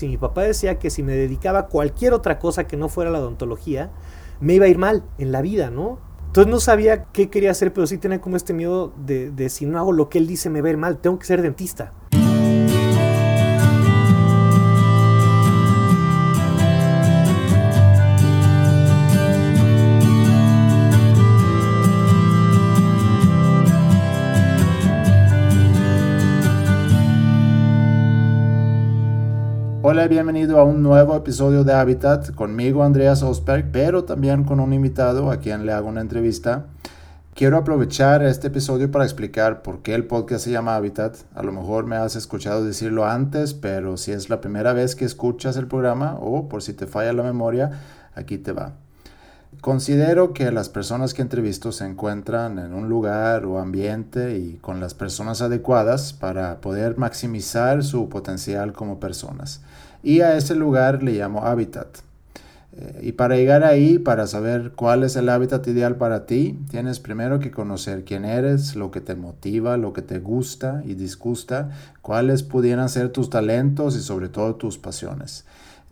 Si mi papá decía que si me dedicaba a cualquier otra cosa que no fuera la odontología, me iba a ir mal en la vida, ¿no? Entonces no sabía qué quería hacer, pero sí tenía como este miedo de, de si no hago lo que él dice me va a ir mal, tengo que ser dentista. Bienvenido a un nuevo episodio de Habitat conmigo Andreas Osberg, pero también con un invitado a quien le hago una entrevista. Quiero aprovechar este episodio para explicar por qué el podcast se llama Habitat. A lo mejor me has escuchado decirlo antes, pero si es la primera vez que escuchas el programa o por si te falla la memoria, aquí te va. Considero que las personas que entrevisto se encuentran en un lugar o ambiente y con las personas adecuadas para poder maximizar su potencial como personas. Y a ese lugar le llamo hábitat. Eh, y para llegar ahí, para saber cuál es el hábitat ideal para ti, tienes primero que conocer quién eres, lo que te motiva, lo que te gusta y disgusta, cuáles pudieran ser tus talentos y sobre todo tus pasiones.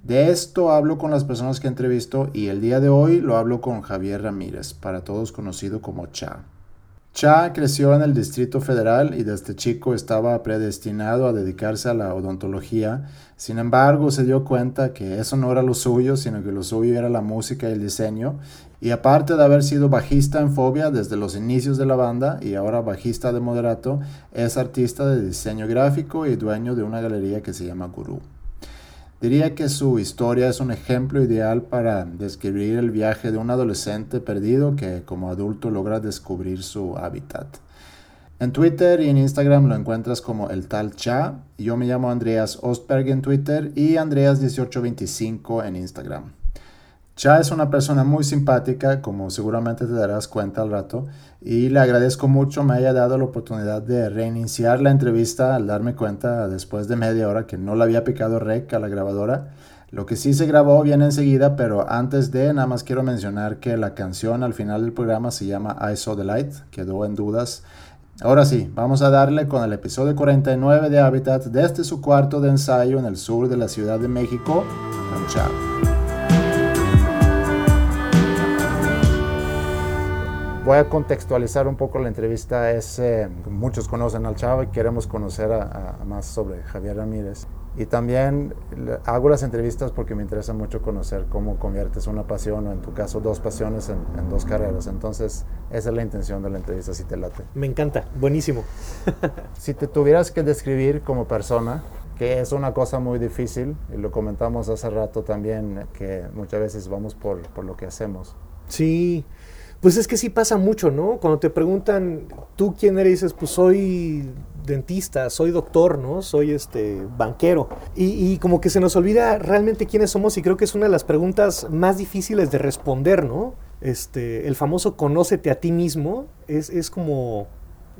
De esto hablo con las personas que entrevisto y el día de hoy lo hablo con Javier Ramírez, para todos conocido como Cha. Cha creció en el Distrito Federal y desde chico estaba predestinado a dedicarse a la odontología. Sin embargo, se dio cuenta que eso no era lo suyo, sino que lo suyo era la música y el diseño. Y aparte de haber sido bajista en Fobia desde los inicios de la banda y ahora bajista de Moderato, es artista de diseño gráfico y dueño de una galería que se llama Guru. Diría que su historia es un ejemplo ideal para describir el viaje de un adolescente perdido que como adulto logra descubrir su hábitat. En Twitter y en Instagram lo encuentras como el tal Cha. Yo me llamo Andreas Ostberg en Twitter y Andreas1825 en Instagram. Cha es una persona muy simpática, como seguramente te darás cuenta al rato, y le agradezco mucho me haya dado la oportunidad de reiniciar la entrevista al darme cuenta después de media hora que no le había picado rec a la grabadora. Lo que sí se grabó viene enseguida, pero antes de nada más quiero mencionar que la canción al final del programa se llama I Saw the Light, quedó en dudas. Ahora sí, vamos a darle con el episodio 49 de Habitat desde su cuarto de ensayo en el sur de la Ciudad de México Chao. Voy a contextualizar un poco la entrevista. Es, eh, muchos conocen al Chavo y queremos conocer a, más sobre Javier Ramírez. Y también hago las entrevistas porque me interesa mucho conocer cómo conviertes una pasión o en tu caso dos pasiones en, en dos carreras. Entonces esa es la intención de la entrevista, si te late. Me encanta, buenísimo. si te tuvieras que describir como persona, que es una cosa muy difícil, y lo comentamos hace rato también, que muchas veces vamos por, por lo que hacemos. Sí, pues es que sí pasa mucho, ¿no? Cuando te preguntan, ¿tú quién eres? Dices, pues soy dentista, soy doctor, ¿no? Soy este banquero. Y, como que se nos olvida realmente quiénes somos y creo que es una de las preguntas más difíciles de responder, ¿no? Este, el famoso conócete a ti mismo es, es como,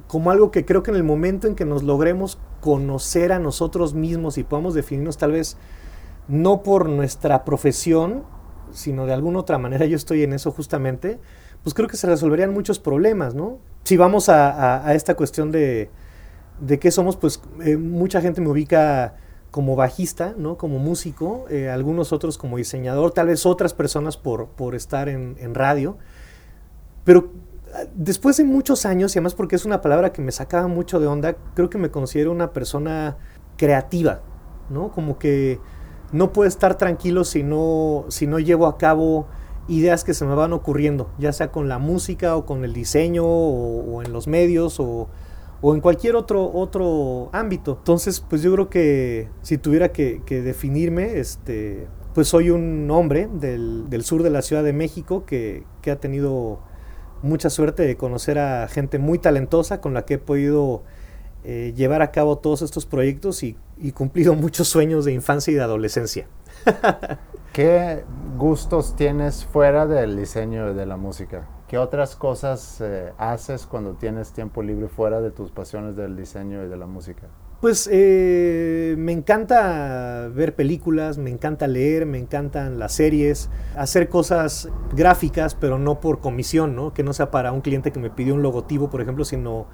como algo que creo que en el momento en que nos logremos conocer a nosotros mismos y podamos definirnos tal vez no por nuestra profesión, sino de alguna otra manera, yo estoy en eso justamente, pues creo que se resolverían muchos problemas, ¿no? Si vamos a, esta cuestión de, de qué somos, pues eh, mucha gente me ubica como bajista, ¿no? Como músico, eh, algunos otros como diseñador, tal vez otras personas por, por estar en, en, radio. Pero ah, después de muchos años, y además porque es una palabra que me sacaba mucho de onda, creo que me considero una persona creativa, ¿no? Como que no puedo estar tranquilo si no, si no llevo a cabo ideas que se me van ocurriendo, ya sea con la música o con el diseño o, en los medios o, en cualquier otro, otro ámbito. Entonces, pues yo creo que si tuviera que, definirme, este, pues soy un hombre del, sur de la Ciudad de México que, ha tenido mucha suerte de conocer a gente muy talentosa con la que he podido eh, llevar a cabo todos estos proyectos y, y cumplido muchos sueños de infancia y de adolescencia. ¿Qué gustos tienes fuera del diseño y de la música? ¿Qué otras cosas eh, haces cuando tienes tiempo libre fuera de tus pasiones del diseño y de la música? Pues eh, me encanta ver películas, me encanta leer, me encantan las series, hacer cosas gráficas, pero no por comisión, ¿no? Que no sea para un cliente que me pidió un logotipo, por ejemplo, sino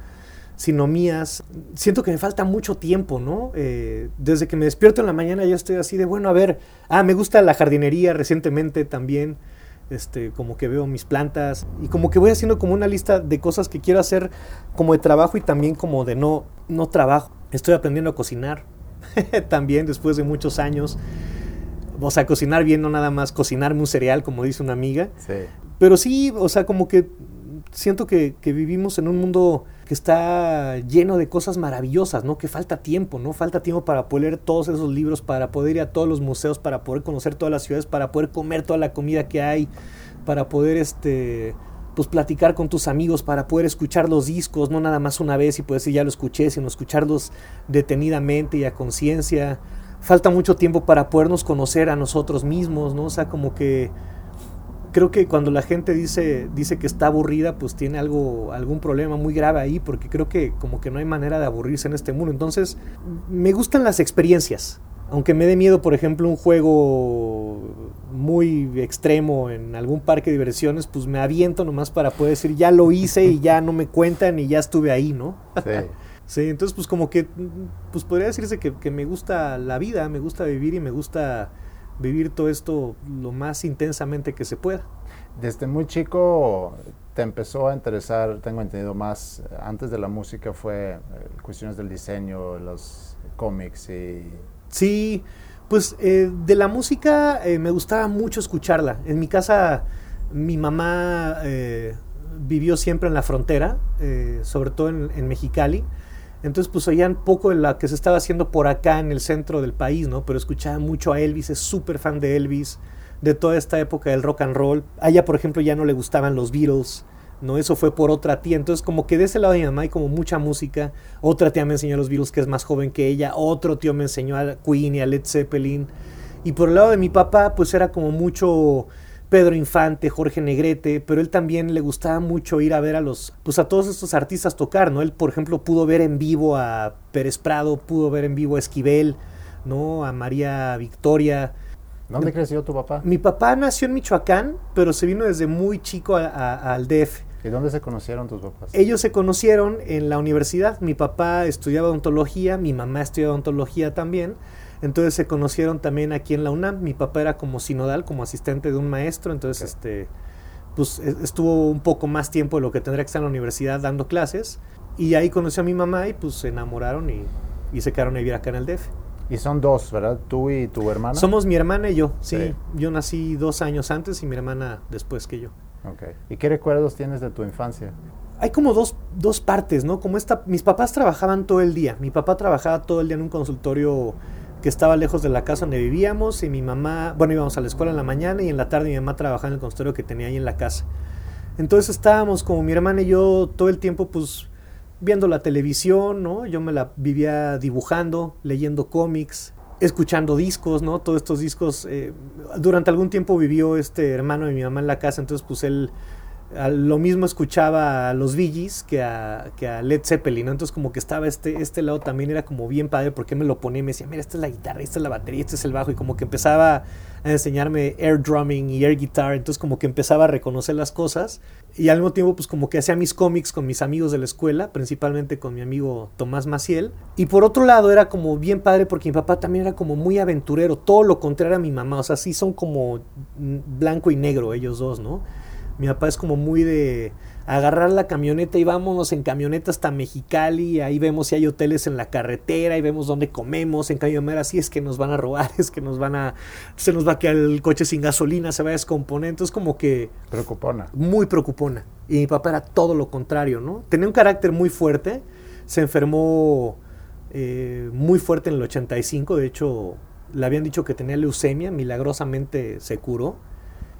sino mías. Siento que me falta mucho tiempo, ¿no? Eh, desde que me despierto en la mañana ya estoy así de, bueno, a ver, ah, me gusta la jardinería recientemente también. Este, como que veo mis plantas y como que voy haciendo como una lista de cosas que quiero hacer como de trabajo y también como de no, no trabajo. Estoy aprendiendo a cocinar también después de muchos años. O sea, cocinar bien, no nada más cocinarme un cereal, como dice una amiga. Sí. Pero sí, o sea, como que siento que, que, vivimos en un mundo está lleno de cosas maravillosas, ¿no? Que falta tiempo, ¿no? Falta tiempo para poder leer todos esos libros, para poder ir a todos los museos, para poder conocer todas las ciudades, para poder comer toda la comida que hay, para poder, este, pues platicar con tus amigos, para poder escuchar los discos, no nada más una vez y poder decir ya lo escuché, sino escucharlos detenidamente y a conciencia. Falta mucho tiempo para podernos conocer a nosotros mismos, ¿no? O sea, como que creo que cuando la gente dice, dice que está aburrida, pues tiene algo, algún problema muy grave ahí, porque creo que como que no hay manera de aburrirse en este mundo. Entonces, me gustan las experiencias. Aunque me dé miedo, por ejemplo, un juego muy extremo en algún parque de diversiones, pues me aviento nomás para poder decir, ya lo hice y ya no me cuentan y ya estuve ahí, ¿no? Sí. sí, entonces pues como que, pues podría decirse que, que me gusta la vida, me gusta vivir y me gusta vivir todo esto lo más intensamente que se pueda. Desde muy chico te empezó a interesar, tengo entendido más, antes de la música fue eh, cuestiones del diseño, los cómics y... Sí, pues eh, de la música eh, me gustaba mucho escucharla. En mi casa mi mamá vivió siempre en la frontera, sobre todo en, en Mexicali. Entonces, pues oían poco de la que se estaba haciendo por acá en el centro del país, ¿no? Pero escuchaban mucho a Elvis, es súper fan de Elvis, de toda esta época del rock and roll. A ella, por ejemplo, ya no le gustaban los Beatles, ¿no? Eso fue por otra tía. Entonces, como que de ese lado de mi mamá hay como mucha música. Otra tía me enseñó a los Beatles, que es más joven que ella. Otro tío me enseñó a Queen y a Led Zeppelin. Y por el lado de mi papá, pues era como mucho Pedro Infante, Jorge Negrete, pero él también le gustaba mucho ir a ver a los, pues a todos estos artistas tocar, ¿no? Él, por ejemplo, pudo ver en vivo a Pérez Prado, pudo ver en vivo a Esquivel, ¿no? A María Victoria. ¿Dónde creció tu papá? Mi papá nació en Michoacán, pero se vino desde muy chico al DF. ¿Y dónde se conocieron tus papás? Ellos se conocieron en la universidad. Mi papá estudiaba odontología, mi mamá estudiaba odontología también. Entonces se conocieron también aquí en la UNAM. Mi papá era como sinodal, como asistente de un maestro, entonces este pues e, estuvo un poco más tiempo de lo que tendría que estar en la universidad dando clases. Y ahí conoció a mi mamá y pues se enamoraron y, y se quedaron a vivir acá en el DF. Y son dos, ¿verdad? Tú y tu hermana. Somos mi hermana y yo, sí. Yo nací dos años antes y mi hermana después que yo. Ok. ¿Y qué recuerdos tienes de tu infancia? Hay como dos, dos partes, ¿no? Como esta, mis papás trabajaban todo el día. Mi papá trabajaba todo el día en un consultorio que estaba lejos de la casa donde vivíamos y mi mamá, bueno, íbamos a la escuela en la mañana y en la tarde mi mamá trabajaba en el consultorio que tenía ahí en la casa. Entonces estábamos como mi hermana y yo todo el tiempo pues viendo la televisión, ¿no? Yo me la vivía dibujando, leyendo cómics, escuchando discos, ¿no? Todos estos discos. Eh, durante algún tiempo vivió este hermano de mi mamá en la casa, entonces pues él lo mismo escuchaba a los Billys que a, que a Led Zeppelin, ¿no? Entonces como que estaba este, este lado también era como bien padre porque me lo ponía y me decía, mira, esta es la guitarra, esta es la batería, este es el bajo y como que empezaba a enseñarme air drumming y air guitar, entonces como que empezaba a reconocer las cosas y al mismo tiempo pues como que hacía mis cómics con mis amigos de la escuela, principalmente con mi amigo Tomás Maciel y por otro lado era como bien padre porque mi papá también era como muy aventurero, todo lo contrario a mi mamá, o sea, sí son como blanco y negro ellos dos, ¿no? Mi papá es como muy de agarrar la camioneta y vámonos en camioneta hasta Mexicali, ahí vemos si hay hoteles en la carretera, y vemos dónde comemos, en cambio mera así es que nos van a robar, es que nos van a, se nos va a quedar el coche sin gasolina, se va a descomponer, entonces como que... Preocupona. Muy preocupona. Y mi papá era todo lo contrario, ¿no? Tenía un carácter muy fuerte, se enfermó eh, muy fuerte en el 85, de hecho le habían dicho que tenía leucemia, milagrosamente se curó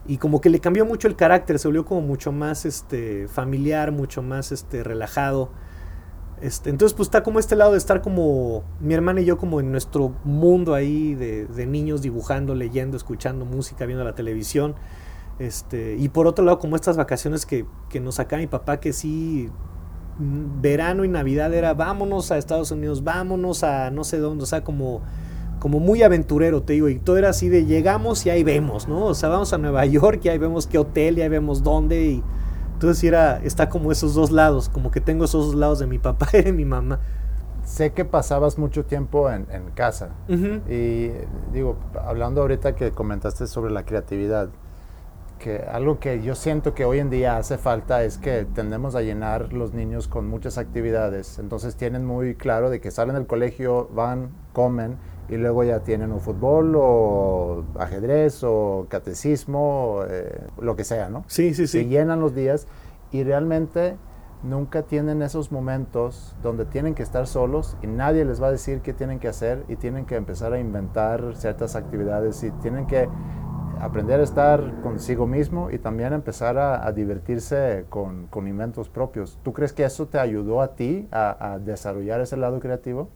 y como que le cambió mucho el carácter, se volvió como mucho más este familiar, mucho más este relajado. Este, entonces pues está como este lado de estar como mi hermana y yo como en nuestro mundo ahí de, de niños dibujando, leyendo, escuchando música, viendo la televisión. Este, y por otro lado como estas vacaciones que, que nos saca mi papá que sí mm, verano y navidad era vámonos a Estados Unidos, vámonos a no sé dónde, o sea como como muy aventurero, te digo, y todo era así de llegamos y ahí vemos, ¿no? O sea, vamos a Nueva York y ahí vemos qué hotel y ahí vemos dónde y Entonces era, está como esos dos lados, como que tengo esos dos lados de mi papá y de mi mamá. Sé que pasabas mucho tiempo en, en casa y digo, hablando ahorita que comentaste sobre la creatividad, que algo que yo siento que hoy en día hace falta es que tendemos a llenar los niños con muchas actividades. Entonces tienen muy claro de que salen del colegio, van, comen y luego ya tienen un fútbol o ajedrez o catecismo, eh, lo que sea, ¿no? Sí, sí, sí. Se llenan los días y realmente nunca tienen esos momentos donde tienen que estar solos y nadie les va a decir qué tienen que hacer y tienen que empezar a inventar ciertas actividades y tienen que aprender a estar consigo mismo y también empezar a, divertirse con, con, inventos propios. ¿Tú crees que eso te ayudó a ti a, desarrollar ese lado creativo?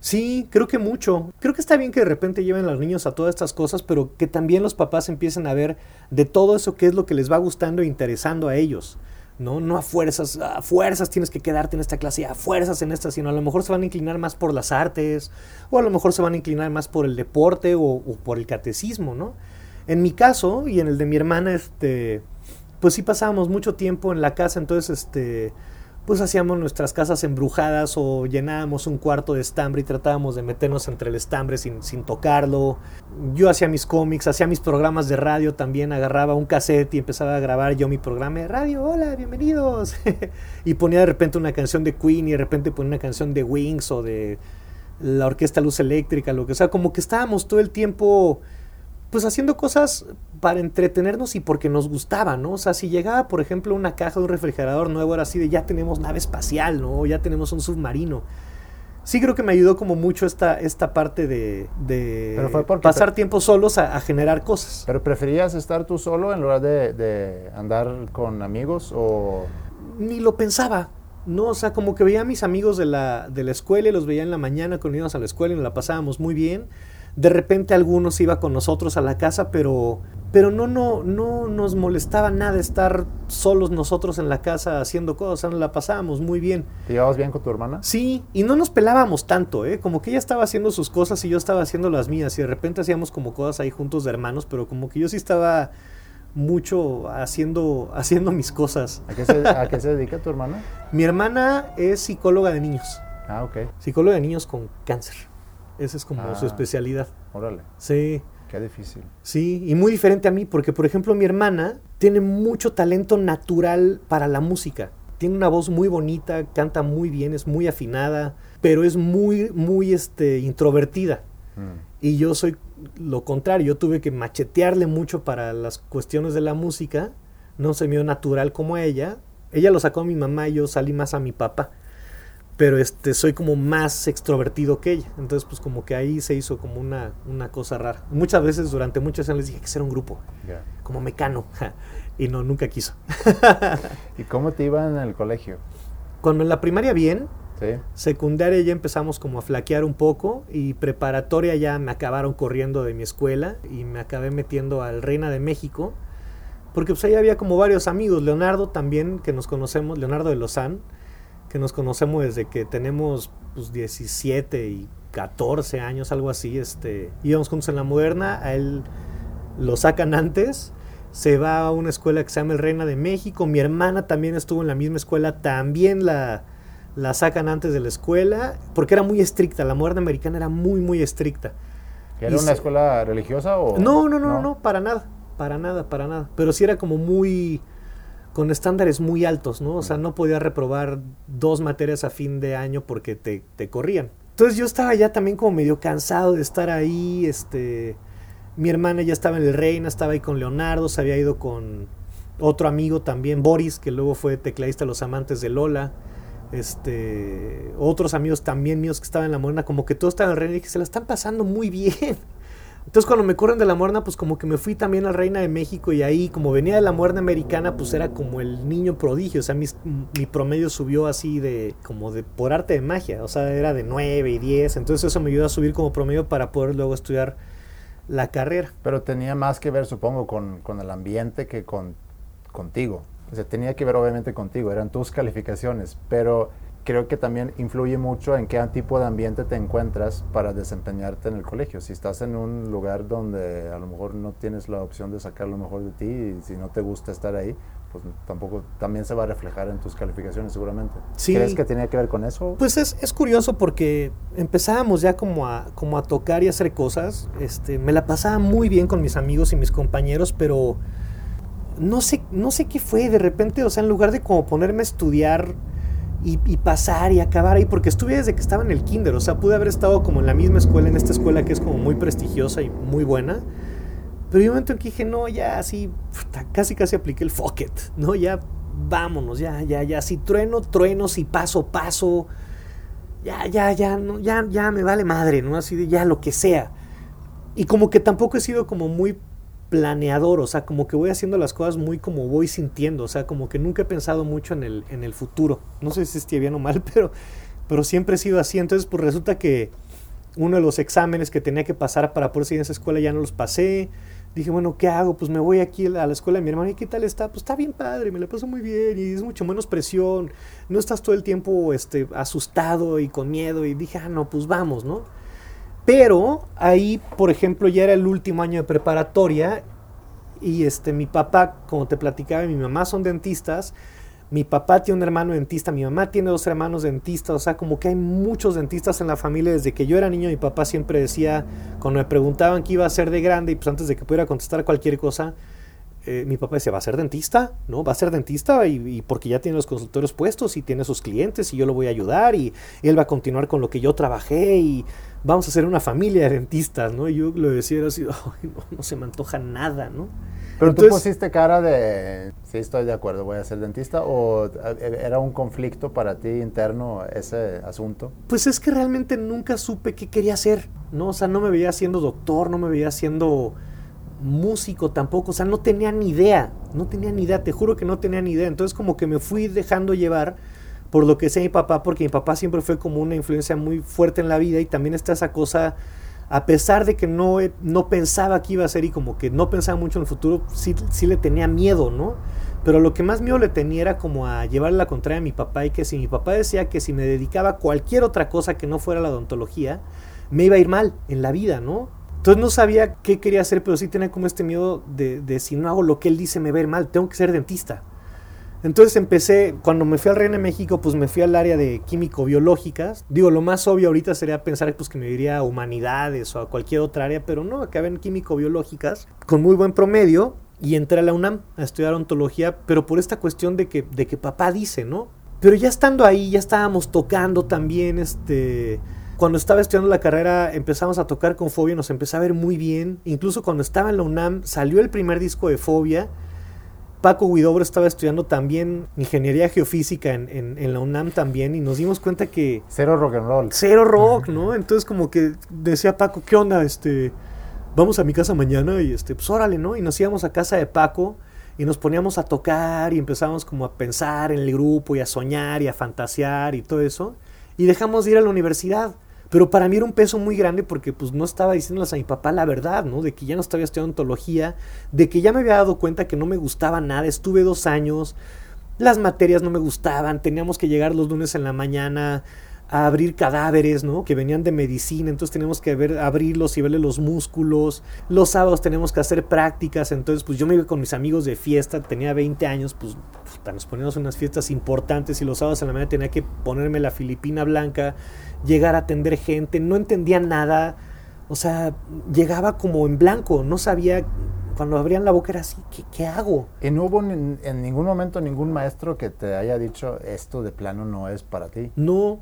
Sí, creo que mucho. Creo que está bien que de repente lleven a los niños a todas estas cosas, pero que también los papás empiecen a ver de todo eso qué es lo que les va gustando e interesando a ellos. ¿no? No a fuerzas, a fuerzas tienes que quedarte en esta clase, a fuerzas en esta, sino a lo mejor se van a inclinar más por las artes, o a lo mejor se van a inclinar más por el deporte o, o por el catecismo, ¿no? En mi caso y en el de mi hermana, este, pues sí pasábamos mucho tiempo en la casa, entonces, este, pues hacíamos nuestras casas embrujadas o llenábamos un cuarto de estambre y tratábamos de meternos entre el estambre sin, sin tocarlo. Yo hacía mis cómics, hacía mis programas de radio también, agarraba un cassette y empezaba a grabar yo mi programa de radio, hola, bienvenidos. y ponía de repente una canción de Queen y de repente ponía una canción de Wings o de la Orquesta Luz Eléctrica, lo que sea, como que estábamos todo el tiempo pues haciendo cosas para entretenernos y porque nos gustaba, ¿no? O sea, si llegaba, por ejemplo, una caja de un refrigerador nuevo, era así de ya tenemos nave espacial, ¿no? Ya tenemos un submarino. Sí creo que me ayudó como mucho esta, esta parte de, pasar tiempo solos a, generar cosas. ¿Pero preferías estar tú solo en lugar de, de andar con amigos o...? Ni lo pensaba. No, o sea, como que veía a mis amigos de la, de la escuela y los veía en la mañana cuando íbamos a la escuela y nos la pasábamos muy bien de repente algunos iba con nosotros a la casa, pero, pero no, no, no nos molestaba nada estar solos nosotros en la casa haciendo cosas, la pasábamos muy bien. ¿Te llevabas bien con tu hermana? Sí, y no nos pelábamos tanto, ¿eh? Como que ella estaba haciendo sus cosas y yo estaba haciendo las mías, y de repente hacíamos como cosas ahí juntos de hermanos, pero como que yo sí estaba mucho haciendo, haciendo mis cosas. ¿A qué, se, ¿A qué se dedica tu hermana? Mi hermana es psicóloga de niños. Ah, ok. Psicóloga de niños con cáncer. Esa es como su ah, especialidad. Órale. Sí. Qué difícil. Sí, y muy diferente a mí, porque por ejemplo mi hermana tiene mucho talento natural para la música. Tiene una voz muy bonita, canta muy bien, es muy afinada, pero es muy, muy este, introvertida. Mm. Y yo soy lo contrario, yo tuve que machetearle mucho para las cuestiones de la música. No se me dio natural como ella. Ella lo sacó a mi mamá y yo salí más a mi papá pero este soy como más extrovertido que ella. Entonces, pues como que ahí se hizo como una, una cosa rara. Muchas veces durante muchos años les dije que ser un grupo, como mecano, y no, nunca quiso. ¿Y cómo te iba en el colegio? Cuando en la primaria bien, secundaria ya empezamos como a flaquear un poco y preparatoria ya me acabaron corriendo de mi escuela y me acabé metiendo al Reina de México. Porque pues ahí había como varios amigos, Leonardo también, que nos conocemos, Leonardo de Lozán, que nos conocemos desde que tenemos pues, 17 y 14 años, algo así. Este, íbamos juntos en la moderna, a él lo sacan antes, se va a una escuela que se llama el Reina de México. Mi hermana también estuvo en la misma escuela, también la, la sacan antes de la escuela, porque era muy estricta, la moderna americana era muy, muy estricta. ¿Era una escuela religiosa o...? No, no, no, no, no, para nada, para nada, para nada. Pero sí era como muy con estándares muy altos, ¿no? O sea, no podía reprobar dos materias a fin de año porque te, te corrían. Entonces yo estaba ya también como medio cansado de estar ahí, este... Mi hermana ya estaba en el Reina, estaba ahí con Leonardo, se había ido con otro amigo también, Boris, que luego fue tecladista de Los Amantes de Lola. Este, otros amigos también míos que estaban en la Morena, como que todos estaban en el Reina y que se la están pasando muy bien. Entonces cuando me corren de la Morna, pues como que me fui también a Reina de México y ahí como venía de la Morna americana, pues era como el niño prodigio, o sea, mi, mi promedio subió así de como de por arte de magia, o sea, era de 9 y 10, entonces eso me ayudó a subir como promedio para poder luego estudiar la carrera. Pero tenía más que ver, supongo, con, con el ambiente que con contigo. O sea, tenía que ver obviamente contigo, eran tus calificaciones, pero creo que también influye mucho en qué tipo de ambiente te encuentras para desempeñarte en el colegio. Si estás en un lugar donde a lo mejor no tienes la opción de sacar lo mejor de ti y si no te gusta estar ahí, pues tampoco también se va a reflejar en tus calificaciones seguramente. Sí. ¿Crees que tenía que ver con eso? Pues es, es curioso porque empezábamos ya como a, como a tocar y hacer cosas. Este, me la pasaba muy bien con mis amigos y mis compañeros, pero no sé, no sé qué fue. De repente, o sea, en lugar de como ponerme a estudiar y, pasar y acabar ahí, porque estuve desde que estaba en el kinder, o sea, pude haber estado como en la misma escuela, en esta escuela que es como muy prestigiosa y muy buena, pero hay un momento en que dije, no, ya así, casi casi apliqué el fuck it, ¿no? Ya vámonos, ya, ya, ya, si trueno, trueno, si paso, paso, ya, ya, ya, no, ya, ya me vale madre, ¿no? Así de ya lo que sea. Y como que tampoco he sido como muy planeador, o sea, como que voy haciendo las cosas muy como voy sintiendo, o sea, como que nunca he pensado mucho en el, en el futuro. No sé si esté bien o mal, pero, pero siempre he sido así. Entonces, pues resulta que uno de los exámenes que tenía que pasar para poder seguir en esa escuela ya no los pasé. Dije, bueno, ¿qué hago? Pues me voy aquí a la escuela de mi hermano. ¿Y qué tal está? Pues está bien padre, me la paso muy bien y es mucho menos presión. No estás todo el tiempo este, asustado y con miedo. Y dije, ah, no, pues vamos, ¿no? Pero ahí, por ejemplo, ya era el último año de preparatoria y este, mi papá, como te platicaba, mi mamá son dentistas. Mi papá tiene un hermano dentista, mi mamá tiene dos hermanos dentistas, o sea, como que hay muchos dentistas en la familia. Desde que yo era niño, mi papá siempre decía, cuando me preguntaban qué iba a ser de grande, y pues antes de que pudiera contestar cualquier cosa, eh, mi papá decía, ¿va a ser dentista? ¿No? Va a ser dentista y, porque ya tiene los consultorios puestos y tiene sus clientes y yo lo voy a ayudar y, él va a continuar con lo que yo trabajé vamos a ser una familia de dentistas, ¿no? Y yo lo decía así, no, no se me antoja nada, ¿no? Pero Entonces, tú pusiste cara de, sí, estoy de acuerdo, voy a ser dentista, o era un conflicto para ti interno ese asunto? Pues es que realmente nunca supe qué quería hacer, ¿no? O sea, no me veía siendo doctor, no me veía siendo músico tampoco, o sea, no tenía ni idea, no tenía ni idea, te juro que no tenía ni idea. Entonces como que me fui dejando llevar por lo que sé mi papá, porque mi papá siempre fue como una influencia muy fuerte en la vida y también está esa cosa a pesar de que no, no pensaba que iba a ser y como que no pensaba mucho en el futuro, sí, sí le tenía miedo, ¿no? Pero lo que más miedo le tenía era como a llevarle la contraria a mi papá y que si mi papá decía que si me dedicaba a cualquier otra cosa que no fuera la odontología, me iba a ir mal en la vida, ¿no? Entonces no sabía qué quería hacer, pero sí tenía como este miedo de, de si no hago lo que él dice me va a ir mal, tengo que ser dentista. Entonces empecé, cuando me fui al Reino de México, pues me fui al área de químico-biológicas. Digo, lo más obvio ahorita sería pensar pues, que me iría a humanidades o a cualquier otra área, pero no, acabé en químico-biológicas con muy buen promedio y entré a la UNAM a estudiar ontología, pero por esta cuestión de que, de que papá dice, ¿no? Pero ya estando ahí, ya estábamos tocando también, este... Cuando estaba estudiando la carrera empezamos a tocar con Fobia, nos empezó a ver muy bien. Incluso cuando estaba en la UNAM salió el primer disco de Fobia Paco Huidobro estaba estudiando también ingeniería geofísica en, en, en, la UNAM también y nos dimos cuenta que... Cero rock and roll. Cero rock, ¿no? Entonces como que decía Paco, ¿qué onda? Este, vamos a mi casa mañana y este, pues órale, ¿no? Y nos íbamos a casa de Paco y nos poníamos a tocar y empezamos como a pensar en el grupo y a soñar y a fantasear y todo eso. Y dejamos de ir a la universidad. Pero para mí era un peso muy grande porque pues no estaba diciéndoles a mi papá la verdad, ¿no? De que ya no estaba estudiando ontología, de que ya me había dado cuenta que no me gustaba nada, estuve dos años, las materias no me gustaban, teníamos que llegar los lunes en la mañana a abrir cadáveres, ¿no? Que venían de medicina, entonces teníamos que ver, abrirlos y verle los músculos. Los sábados tenemos que hacer prácticas, entonces pues yo me iba con mis amigos de fiesta, tenía 20 años, pues puta, nos poníamos unas fiestas importantes y los sábados en la mañana tenía que ponerme la filipina blanca, llegar a atender gente, no entendía nada, o sea, llegaba como en blanco, no sabía cuando abrían la boca era así, ¿qué, qué hago? ¿Y no hubo en, en, ningún momento ningún maestro que te haya dicho esto de plano no es para ti? No,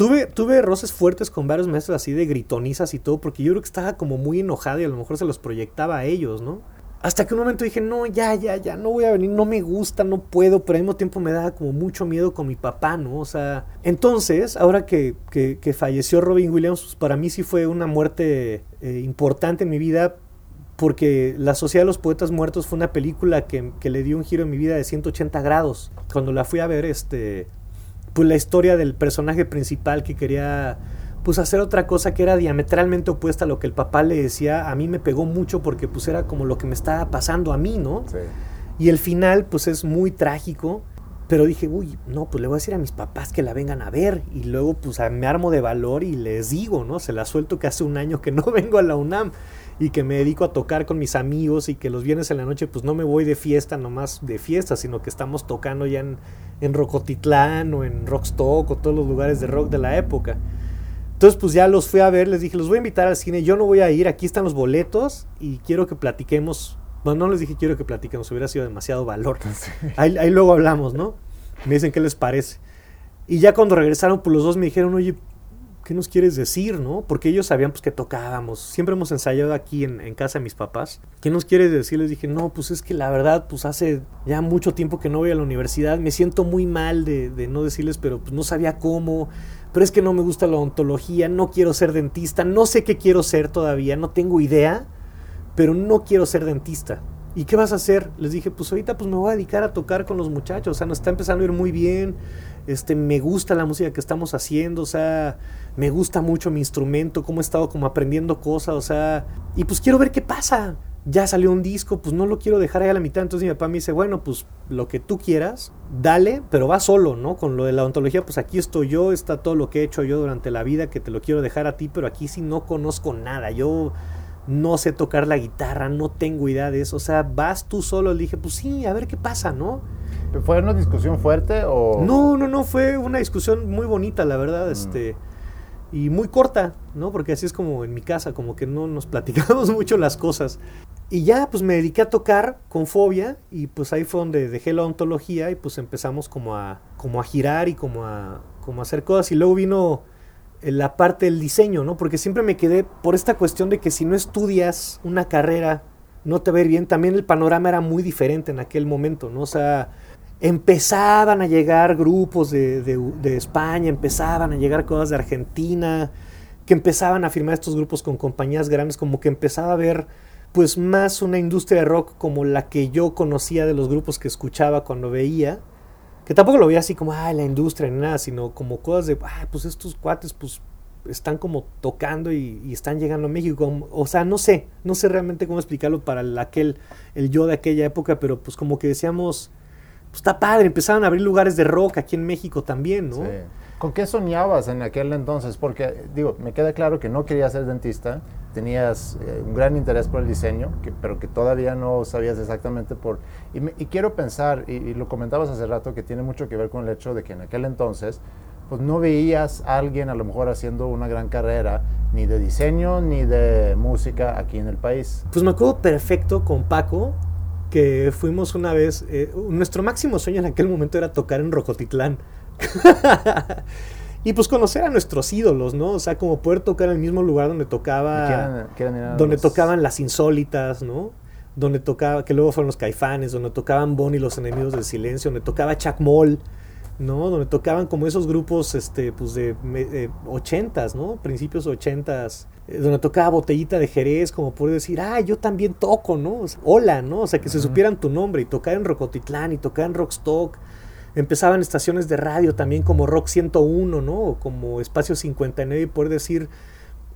Tuve, tuve roces fuertes con varios maestros así de gritonizas y todo, porque yo creo que estaba como muy enojado y a lo mejor se los proyectaba a ellos, ¿no? Hasta que un momento dije, no, ya, ya, ya, no voy a venir, no me gusta, no puedo, pero al mismo tiempo me daba como mucho miedo con mi papá, ¿no? O sea, entonces, ahora que, que, que falleció Robin Williams, pues para mí sí fue una muerte eh, importante en mi vida, porque La Sociedad de los Poetas Muertos fue una película que, que, le dio un giro en mi vida de 180 grados. Cuando la fui a ver, este, pues la historia del personaje principal que quería pues hacer otra cosa que era diametralmente opuesta a lo que el papá le decía, a mí me pegó mucho porque pues era como lo que me estaba pasando a mí, ¿no? Sí. Y el final pues es muy trágico, pero dije, uy, no, pues le voy a decir a mis papás que la vengan a ver y luego pues me armo de valor y les digo, ¿no? Se la suelto que hace un año que no vengo a la UNAM. Y que me dedico a tocar con mis amigos y que los viernes en la noche pues no me voy de fiesta nomás de fiesta, sino que estamos tocando ya en, en Rocotitlán o en Rockstock o todos los lugares de rock de la época. Entonces pues ya los fui a ver, les dije, los voy a invitar al cine, yo no voy a ir, aquí están los boletos y quiero que platiquemos. Bueno, no les dije quiero que platiquemos, hubiera sido demasiado valor. Ahí, ahí luego hablamos, ¿no? Me dicen qué les parece. Y ya cuando regresaron, pues los dos me dijeron, oye, ¿qué nos quieres decir, no? Porque ellos sabían pues que tocábamos. Siempre hemos ensayado aquí en, casa de mis papás. ¿Qué nos quieres decir? Les dije, no, pues es que la verdad, pues hace ya mucho tiempo que no voy a la universidad. Me siento muy mal de, no decirles, pero pues no sabía cómo. Pero es que no me gusta la odontología, no quiero ser dentista, no sé qué quiero ser todavía, no tengo idea, pero no quiero ser dentista. ¿Y qué vas a hacer? Les dije, pues ahorita pues me voy a dedicar a tocar con los muchachos, o sea, nos está empezando a ir muy bien, este, me gusta la música que estamos haciendo, o sea, me gusta mucho mi instrumento, cómo he estado como aprendiendo cosas, o sea, y pues quiero ver qué pasa. Ya salió un disco, pues no lo quiero dejar ahí a la mitad. Entonces mi papá me dice, bueno, pues lo que tú quieras, dale, pero va solo, ¿no? Con lo de la ontología, pues aquí estoy yo, está todo lo que he hecho yo durante la vida, que te lo quiero dejar a ti, pero aquí sí no conozco nada. Yo no sé tocar la guitarra, no tengo idea de eso. O sea, vas tú solo. Le dije, pues sí, a ver qué pasa, ¿no? ¿Fue una discusión fuerte o...? No, no, no, fue una discusión muy bonita, la verdad, mm. este... Y muy corta, ¿no? Porque así es como en mi casa, como que no nos platicamos mucho las cosas. Y ya, pues me dediqué a tocar con fobia y pues ahí fue donde dejé la ontología y pues empezamos como a, como a girar y como a, como a hacer cosas. Y luego vino eh, la parte del diseño, ¿no? Porque siempre me quedé por esta cuestión de que si no estudias una carrera, no te va a ir bien. También el panorama era muy diferente en aquel momento, ¿no? O sea, empezaban a llegar grupos de, España, empezaban a llegar cosas de Argentina, que empezaban a firmar estos grupos con compañías grandes, como que empezaba a ver pues más una industria de rock como la que yo conocía de los grupos que escuchaba cuando veía, que tampoco lo veía así como, ay, la industria ni nada, sino como cosas de, ay, pues estos cuates pues están como tocando y, están llegando a México, o sea, no sé, no sé realmente cómo explicarlo para aquel, el yo de aquella época, pero pues como que decíamos, pues está padre, empezaron a abrir lugares de rock aquí en México también, ¿no? Sí. ¿Con qué soñabas en aquel entonces? Porque, digo, me queda claro que no querías ser dentista, tenías eh, un gran interés por el diseño, que, pero que todavía no sabías exactamente por... Y, quiero pensar, y, lo comentabas hace rato, que tiene mucho que ver con el hecho de que en aquel entonces, pues no veías a alguien a lo mejor haciendo una gran carrera, ni de diseño, ni de música aquí en el país. Pues me acuerdo perfecto con Paco, que fuimos una vez, eh, nuestro máximo sueño en aquel momento era tocar en Rocotitlán. y pues conocer a nuestros ídolos, ¿no? O sea, como poder tocar en el mismo lugar donde tocaba, donde tocaban las insólitas, ¿no? Donde tocaba, que luego fueron los caifanes, donde tocaban Bonnie los enemigos del silencio, donde tocaba Chuck Moll, ¿no? Donde tocaban como esos grupos, este, pues de eh, ochentas, ¿no? Principios ochentas, donde tocaba Botellita de Jerez, como poder decir, ah, yo también toco, ¿no? hola, ¿no? O sea, que se supieran tu nombre y tocar en Rocotitlán y tocar en Rockstock. Empezaban estaciones de radio también como Rock 101, ¿no? O como Espacio 59 y poder decir,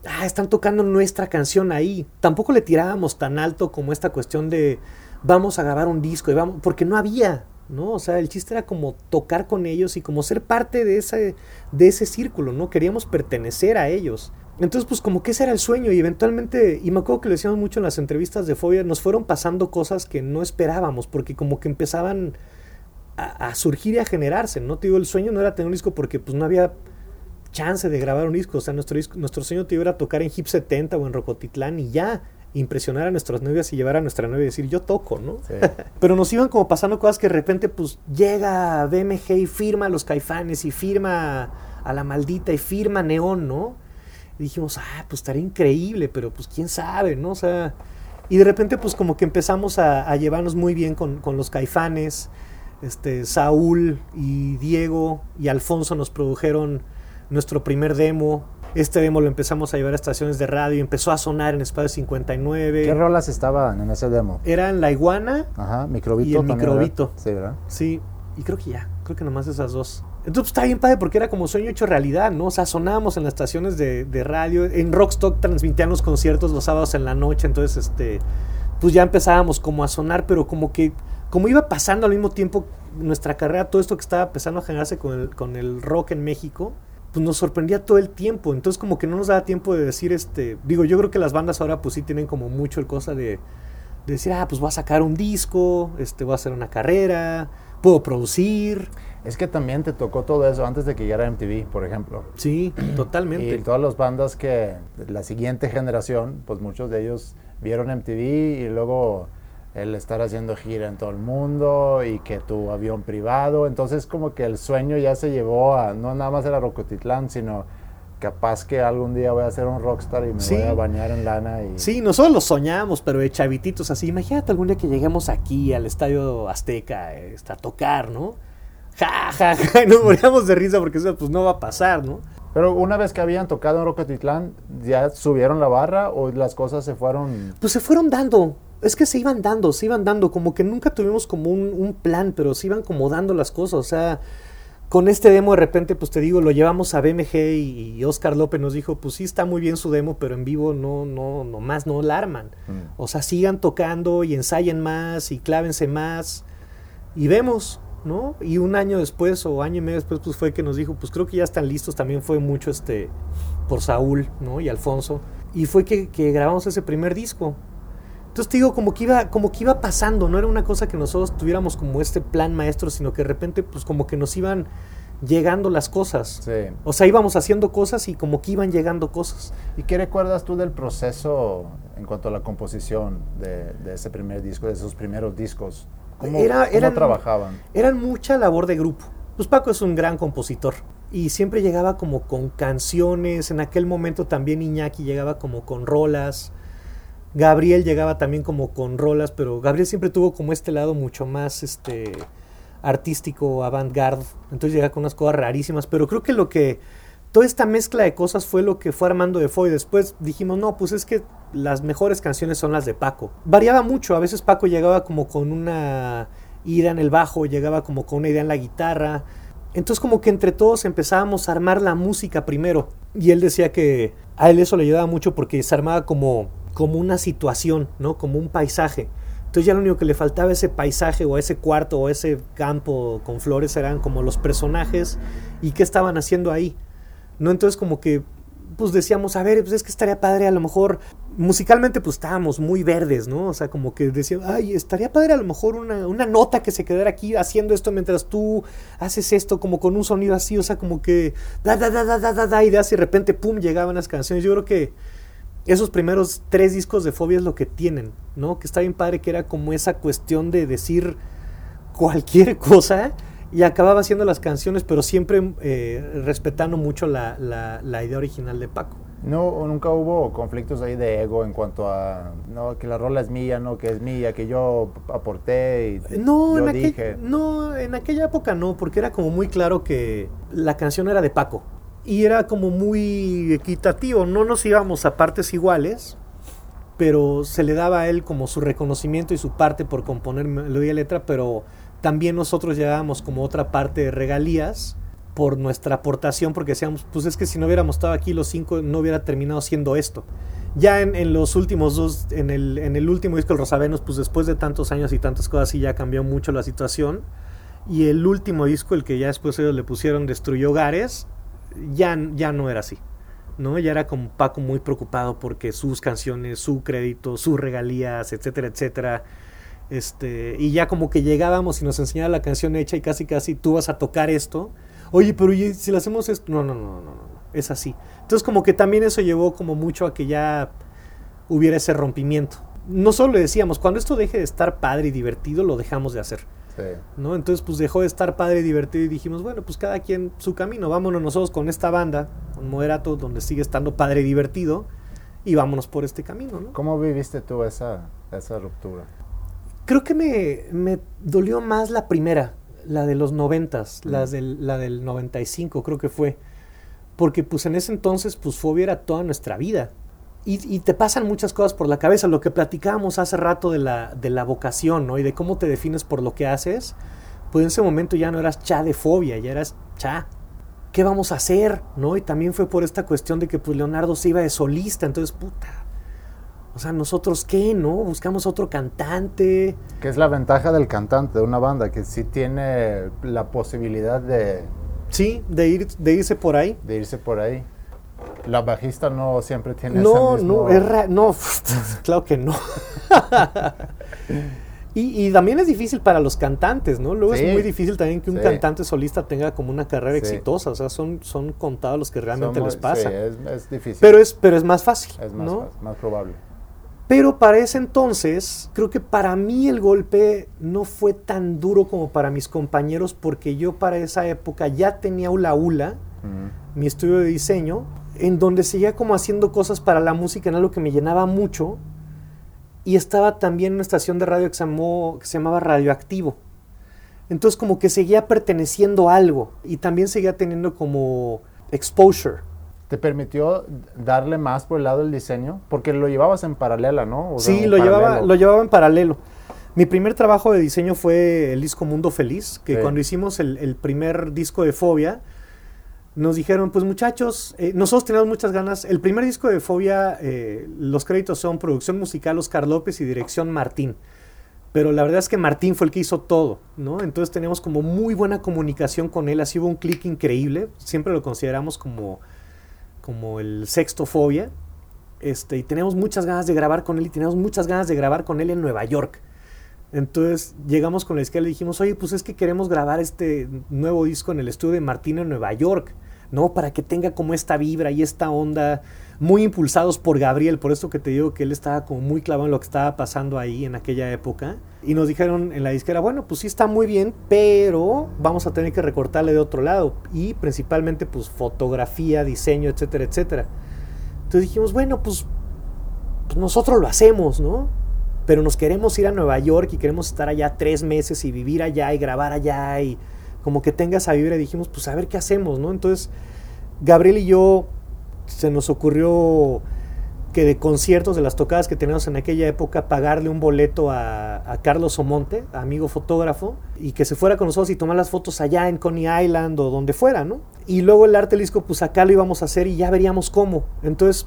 ah, están tocando nuestra canción ahí. Tampoco le tirábamos tan alto como esta cuestión de vamos a grabar un disco y vamos, porque no había, ¿no? O sea, el chiste era como tocar con ellos y como ser parte de ese, de ese círculo, ¿no? Queríamos pertenecer a ellos. Entonces, pues como que ese era el sueño y eventualmente, y me acuerdo que lo decíamos mucho en las entrevistas de Fobia, nos fueron pasando cosas que no esperábamos, porque como que empezaban a, surgir y a generarse, ¿no? Te digo, el sueño no era tener un disco porque pues no había chance de grabar un disco, o sea, nuestro, nuestro sueño te era tocar en Hip 70 o en Rocotitlán y ya, impresionar a nuestras novias y llevar a nuestra novia y decir yo toco, ¿no? Pero nos iban como pasando cosas que de repente pues llega BMG y firma a los caifanes y firma a la maldita y firma Neón, ¿no? Y dijimos, ah, pues estaría increíble, pero pues quién sabe, ¿no? O sea, y de repente pues como que empezamos a, llevarnos muy bien con, con, los caifanes, este, Saúl y Diego y Alfonso nos produjeron nuestro primer demo, este demo lo empezamos a llevar a estaciones de radio, empezó a sonar en Espacio 59. ¿Qué rolas estaban en ese demo? Eran La Iguana Ajá, Microbito y el Microbito. Sí, ¿verdad? Sí, y creo que ya, creo que nomás esas dos. Entonces pues, está bien padre porque era como sueño hecho realidad, ¿no? O sea, sonábamos en las estaciones de, de radio, en Rockstock transmitían los conciertos los sábados en la noche, entonces este, pues ya empezábamos como a sonar, pero como que, como iba pasando al mismo tiempo nuestra carrera, todo esto que estaba empezando a generarse con el, con el rock en México, pues nos sorprendía todo el tiempo. Entonces como que no nos daba tiempo de decir, este, digo, yo creo que las bandas ahora pues sí tienen como mucho el cosa de, de decir, ah, pues voy a sacar un disco, este, voy a hacer una carrera, puedo producir. Es que también te tocó todo eso antes de que llegara MTV, por ejemplo. Sí, totalmente. Y todas las bandas que la siguiente generación, pues muchos de ellos vieron MTV y luego el estar haciendo gira en todo el mundo y que tu avión privado. Entonces como que el sueño ya se llevó a, no nada más era Rocotitlán, sino capaz que algún día voy a ser un rockstar y me voy a bañar en lana. Y... Sí, nosotros lo soñamos, pero de chavititos así. Imagínate algún día que lleguemos aquí al Estadio Azteca este, a tocar, ¿no? Ja, ja, ja, y nos moríamos de risa porque eso pues no va a pasar, ¿no? Pero una vez que habían tocado en Rocotitlán, ¿ya subieron la barra o las cosas se fueron...? Pues se fueron dando es que se iban dando, se iban dando, como que nunca tuvimos como un, plan, pero se iban como dando las cosas, o sea, con este demo de repente, pues te digo, lo llevamos a BMG y, Oscar López nos dijo, pues sí está muy bien su demo, pero en vivo no, no, no más no la arman. Mm. O sea, sigan tocando y ensayen más y clávense más y vemos, ¿no? Y un año después o año y medio después, pues fue que nos dijo, pues creo que ya están listos, también fue mucho este, por Saúl, ¿no? Y Alfonso. Y fue que, que grabamos ese primer disco. Entonces te digo, como que iba, como que iba pasando, no era una cosa que nosotros tuviéramos como este plan maestro, sino que de repente, pues como que nos iban llegando las cosas. O sea, íbamos haciendo cosas y como que iban llegando cosas. ¿Y qué recuerdas tú del proceso en cuanto a la composición de, ese primer disco, de esos primeros discos? ¿Cómo, era, trabajaban? Eran mucha labor de grupo. Pues Paco es un gran compositor y siempre llegaba como con canciones. En aquel momento también Iñaki llegaba como con rolas. Gabriel llegaba también como con rolas, pero Gabriel siempre tuvo como este lado mucho más este artístico, avant-garde. Entonces llegaba con unas cosas rarísimas, pero creo que lo que toda esta mezcla de cosas fue lo que fue armando de Foy. Después dijimos, no, pues es que las mejores canciones son las de Paco. Variaba mucho, a veces Paco llegaba como con una idea en el bajo, llegaba como con una idea en la guitarra. Entonces como que entre todos empezábamos a armar la música primero. Y él decía que a él eso le ayudaba mucho porque se armaba como como una situación, ¿no? Como un paisaje. Entonces ya lo único que le faltaba ese paisaje o ese cuarto o ese campo con flores eran como los personajes y qué estaban haciendo ahí. ¿No? Entonces como que pues decíamos, a ver, pues es que estaría padre a lo mejor musicalmente pues estábamos muy verdes, ¿no? O sea, como que decíamos, ay, estaría padre a lo mejor una, una, nota que se quedara aquí haciendo esto mientras tú haces esto como con un sonido así, o sea, como que da da da da da da, da y de repente pum llegaban las canciones. Yo creo que esos primeros tres discos de Fobia es lo que tienen, ¿no? Que está bien padre que era como esa cuestión de decir cualquier cosa y acababa haciendo las canciones, pero siempre eh, respetando mucho la, la, idea original de Paco. No, nunca hubo conflictos ahí de ego en cuanto a, no, que la rola es mía, no, que es mía, que yo aporté y no, yo en dije. no, en aquella época no, porque era como muy claro que la canción era de Paco y era como muy equitativo, no nos íbamos a partes iguales, pero se le daba a él como su reconocimiento y su parte por componer melodía y letra, pero también nosotros llevábamos como otra parte de regalías por nuestra aportación, porque decíamos, pues es que si no hubiéramos estado aquí los cinco, no hubiera terminado siendo esto. Ya en, los últimos dos, en el, en el último disco, el Rosavenos, pues después de tantos años y tantas cosas, sí ya cambió mucho la situación. Y el último disco, el que ya después ellos le pusieron Destruyó Hogares, ya, ya no era así. ¿no? Ya era como Paco muy preocupado porque sus canciones, su crédito, sus regalías, etcétera, etcétera. Este, y ya como que llegábamos y nos enseñaba la canción hecha y casi casi tú vas a tocar esto. Oye, pero si le hacemos esto, no, no, no, no, no, es así. Entonces como que también eso llevó como mucho a que ya hubiera ese rompimiento. No solo le decíamos, cuando esto deje de estar padre y divertido, lo dejamos de hacer. ¿no? Entonces, pues dejó de estar padre y divertido y dijimos, bueno, pues cada quien su camino, vámonos nosotros con esta banda, con Moderato, donde sigue estando padre y divertido, y vámonos por este camino, ¿no? ¿Cómo viviste tú esa, esa ruptura? Creo que me, me dolió más la primera, la de los noventas, la, del, la del 95 creo que fue, porque pues en ese entonces pues Fobia era toda nuestra vida, y, te pasan muchas cosas por la cabeza. Lo que platicábamos hace rato de la, de la vocación, ¿no? Y de cómo te defines por lo que haces. Pues en ese momento ya no eras cha de fobia, ya eras cha. ¿Qué vamos a hacer? ¿No? Y también fue por esta cuestión de que pues Leonardo se iba de solista. Entonces, puta. O sea, ¿nosotros qué? ¿No? Buscamos otro cantante. ¿Qué es la ventaja del cantante de una banda? Que sí tiene la posibilidad de Sí, de, ir, de irse por ahí. De irse por ahí. La bajista no siempre tiene No, ese no, es ra- no, claro que no. y, y también es difícil para los cantantes, ¿no? Luego Sí. es muy difícil también que un Sí. cantante solista tenga como una carrera Sí. exitosa. O sea, son, son contados los que realmente les pasa. Sí, es, es difícil. pero, es, pero es más fácil, es más, ¿no? fácil, más probable. Pero para ese entonces, creo que para mí el golpe no fue tan duro como para mis compañeros, porque yo para esa época ya tenía Ula Ula, mi estudio de diseño, en donde seguía como haciendo cosas para la música, en algo que me llenaba mucho, y estaba también en una estación de radio que se, llamó- que se llamaba Radioactivo. Entonces como que seguía perteneciendo a algo, y también seguía teniendo como exposure. ¿Te permitió darle más por el lado del diseño? Porque lo llevabas en paralela, ¿no? O sea, Sí, lo llevaba, lo llevaba en paralelo. Mi primer trabajo de diseño fue el disco Mundo Feliz, que Sí. cuando hicimos el, el primer disco de Fobia, nos dijeron, pues muchachos, eh, nosotros teníamos muchas ganas. El primer disco de Fobia, eh, los créditos son producción musical Oscar López y dirección Martín. Pero la verdad es que Martín fue el que hizo todo, ¿no? Entonces teníamos como muy buena comunicación con él, así hubo un clic increíble. Siempre lo consideramos como, como el sexto Fobia. Este, y teníamos muchas ganas de grabar con él y teníamos muchas ganas de grabar con él en Nueva York. Entonces llegamos con la izquierda y dijimos, oye, pues es que queremos grabar este nuevo disco en el estudio de Martín en Nueva York, ¿no? Para que tenga como esta vibra y esta onda, muy impulsados por Gabriel, por eso que te digo que él estaba como muy clavado en lo que estaba pasando ahí en aquella época. Y nos dijeron en la disquera, bueno, pues sí está muy bien, pero vamos a tener que recortarle de otro lado. Y principalmente pues fotografía, diseño, etcétera, etcétera. Entonces dijimos, bueno, pues, pues nosotros lo hacemos, ¿no? Pero nos queremos ir a Nueva York y queremos estar allá tres meses y vivir allá y grabar allá y como que tenga esa vibra. Y dijimos, pues a ver qué hacemos, ¿no? Entonces, Gabriel y yo se nos ocurrió que de conciertos, de las tocadas que teníamos en aquella época, pagarle un boleto a, a Carlos Omonte, amigo fotógrafo, y que se fuera con nosotros y tomar las fotos allá en Coney Island o donde fuera, ¿no? Y luego el arte disco, pues acá lo íbamos a hacer y ya veríamos cómo. Entonces,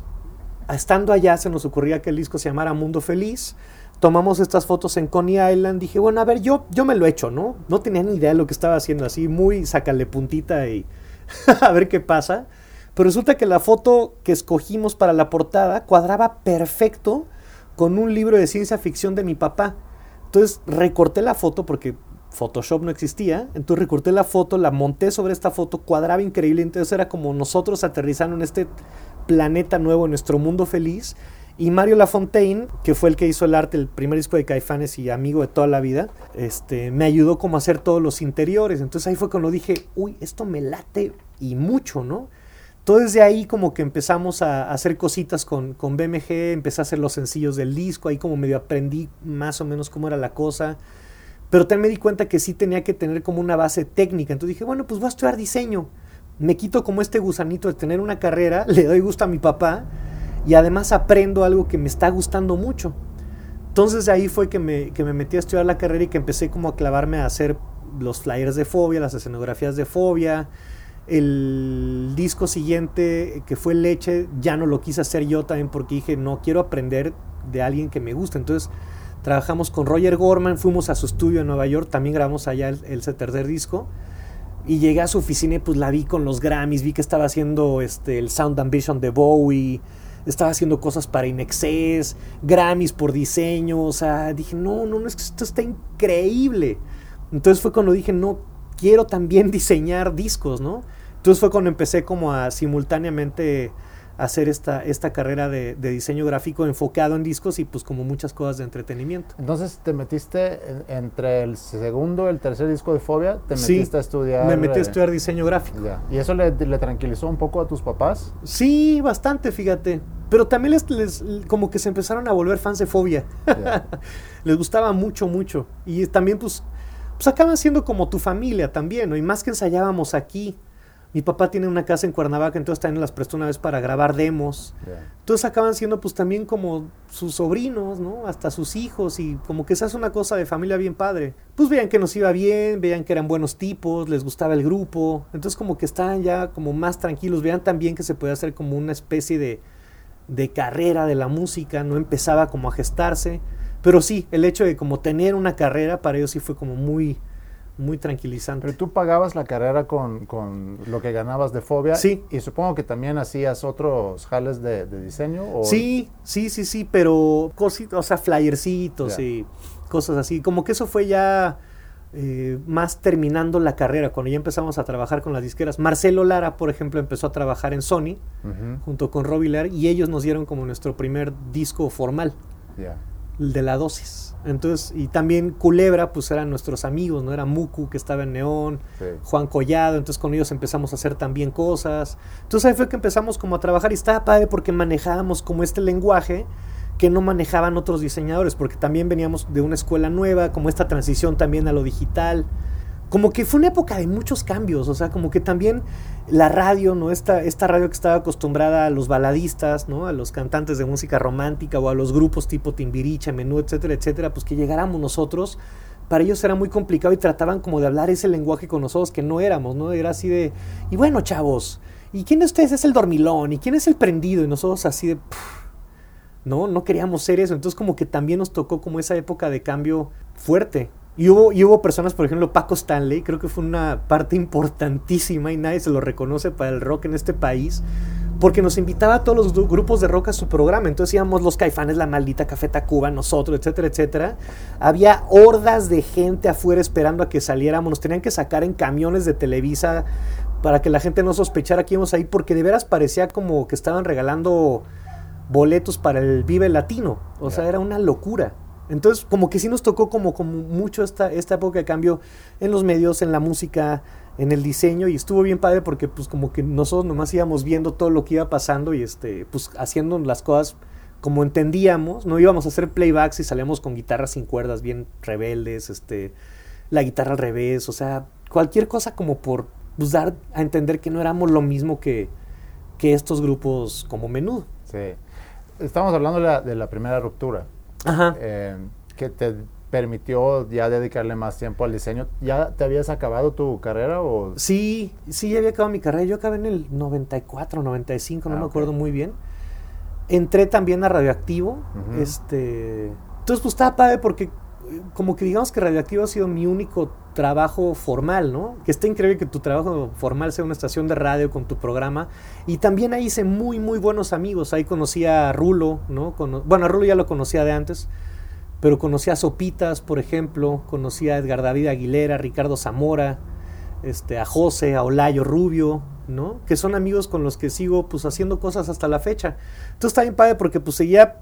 estando allá se nos ocurría que el disco se llamara Mundo Feliz. Tomamos estas fotos en Coney Island. Dije, bueno, a ver, yo, yo me lo he hecho, ¿no? No tenía ni idea de lo que estaba haciendo, así muy sácale puntita y a ver qué pasa. Pero resulta que la foto que escogimos para la portada cuadraba perfecto con un libro de ciencia ficción de mi papá. Entonces recorté la foto porque Photoshop no existía. Entonces recorté la foto, la monté sobre esta foto, cuadraba increíble. Entonces era como nosotros aterrizando en este planeta nuevo, en nuestro mundo feliz. Y Mario Lafontaine, que fue el que hizo el arte, el primer disco de Caifanes y amigo de toda la vida, este, me ayudó como a hacer todos los interiores. Entonces ahí fue cuando dije, uy, esto me late y mucho, ¿no? Entonces de ahí como que empezamos a hacer cositas con, con BMG, empecé a hacer los sencillos del disco, ahí como medio aprendí más o menos cómo era la cosa. Pero también me di cuenta que sí tenía que tener como una base técnica. Entonces dije, bueno, pues voy a estudiar diseño. Me quito como este gusanito de tener una carrera, le doy gusto a mi papá y además aprendo algo que me está gustando mucho. Entonces de ahí fue que me, que me metí a estudiar la carrera y que empecé como a clavarme a hacer los flyers de fobia, las escenografías de fobia. El disco siguiente, que fue Leche, ya no lo quise hacer yo también porque dije, no, quiero aprender de alguien que me gusta. Entonces trabajamos con Roger Gorman, fuimos a su estudio en Nueva York, también grabamos allá el, el tercer disco. Y llegué a su oficina y pues la vi con los Grammys, vi que estaba haciendo este, el Sound Ambition de Bowie, estaba haciendo cosas para Inexcess, Grammys por diseño, o sea, dije, no, no, no, es que esto está increíble. Entonces fue cuando dije, no, quiero también diseñar discos, ¿no? Entonces fue cuando empecé como a simultáneamente hacer esta, esta carrera de, de, diseño gráfico enfocado en discos y pues como muchas cosas de entretenimiento. Entonces te metiste en, entre el segundo y el tercer disco de Fobia, te sí, metiste a estudiar. Me metí a estudiar diseño gráfico. Ya. ¿Y eso le, le, tranquilizó un poco a tus papás? Sí, bastante, fíjate. Pero también les, les como que se empezaron a volver fans de Fobia. Les gustaba mucho, mucho. Y también pues, pues acaban siendo como tu familia también, ¿no? Y más que ensayábamos aquí. Mi papá tiene una casa en Cuernavaca, entonces también las prestó una vez para grabar demos. Yeah. Entonces acaban siendo pues también como sus sobrinos, ¿no? Hasta sus hijos y como que se hace una cosa de familia bien padre. Pues veían que nos iba bien, veían que eran buenos tipos, les gustaba el grupo. Entonces como que estaban ya como más tranquilos, veían también que se podía hacer como una especie de, de carrera de la música, no empezaba como a gestarse. Pero sí, el hecho de como tener una carrera para ellos sí fue como muy muy tranquilizante. Pero tú pagabas la carrera con, con lo que ganabas de Fobia. Sí. Y supongo que también hacías otros jales de, de diseño. ¿o? Sí, sí, sí, sí, pero cositas, o sea, flyercitos y cosas así. Como que eso fue ya eh, más terminando la carrera, cuando ya empezamos a trabajar con las disqueras. Marcelo Lara, por ejemplo, empezó a trabajar en Sony junto con Robbie Lara y ellos nos dieron como nuestro primer disco formal. ya. el de la dosis. Entonces, y también Culebra, pues eran nuestros amigos, ¿no? Era Muku, que estaba en Neón, Sí. Juan Collado, entonces con ellos empezamos a hacer también cosas. Entonces ahí fue que empezamos como a trabajar y estaba padre porque manejábamos como este lenguaje que no manejaban otros diseñadores, porque también veníamos de una escuela nueva, como esta transición también a lo digital. Como que fue una época de muchos cambios, o sea, como que también la radio, ¿no? Esta, esta radio que estaba acostumbrada a los baladistas, ¿no? A los cantantes de música romántica o a los grupos tipo Timbiriche, Menú, etcétera, etcétera, pues que llegáramos nosotros, para ellos era muy complicado y trataban como de hablar ese lenguaje con nosotros que no éramos, ¿no? Era así de, y bueno, chavos, ¿y quién de ustedes es el dormilón? ¿Y quién es el prendido? Y nosotros así de, "Pff, no, no queríamos ser eso. Entonces como que también nos tocó como esa época de cambio fuerte. Y hubo, y hubo personas, por ejemplo, Paco Stanley, creo que fue una parte importantísima y nadie se lo reconoce para el rock en este país, porque nos invitaba a todos los gru- grupos de rock a su programa. Entonces íbamos los caifanes, la maldita Café Tacuba, nosotros, etcétera, etcétera. Había hordas de gente afuera esperando a que saliéramos. Nos tenían que sacar en camiones de Televisa para que la gente no sospechara que íbamos ahí, porque de veras parecía como que estaban regalando boletos para el Vive Latino. O sea, era una locura. Entonces, como que sí nos tocó como, como mucho esta, esta época de cambio en los medios, en la música, en el diseño, y estuvo bien padre porque pues como que nosotros nomás íbamos viendo todo lo que iba pasando y este, pues haciendo las cosas como entendíamos, no íbamos a hacer playbacks y salíamos con guitarras sin cuerdas bien rebeldes, este, la guitarra al revés, o sea, cualquier cosa como por pues, dar a entender que no éramos lo mismo que, que estos grupos como menudo. Sí. Estamos hablando de la, de la primera ruptura. Ajá. eh, que te permitió ya dedicarle más tiempo al diseño. ¿Ya te habías acabado tu carrera o...? Sí, sí, ya había acabado mi carrera. Yo acabé en el 94, 95, no Ah, me ok. acuerdo muy bien. Entré también a Radioactivo. Este, entonces, pues estaba padre porque como que digamos que Radioactivo ha sido mi único trabajo formal, ¿no? Que está increíble que tu trabajo formal sea una estación de radio con tu programa. Y también ahí hice muy, muy buenos amigos. Ahí conocí a Rulo, ¿no? Bueno, a Rulo ya lo conocía de antes. Pero conocí a Sopitas, por ejemplo. Conocí a Edgar David Aguilera, Ricardo Zamora, este, a José, a Olayo Rubio, ¿no? Que son amigos con los que sigo pues haciendo cosas hasta la fecha. Entonces está bien padre porque pues seguía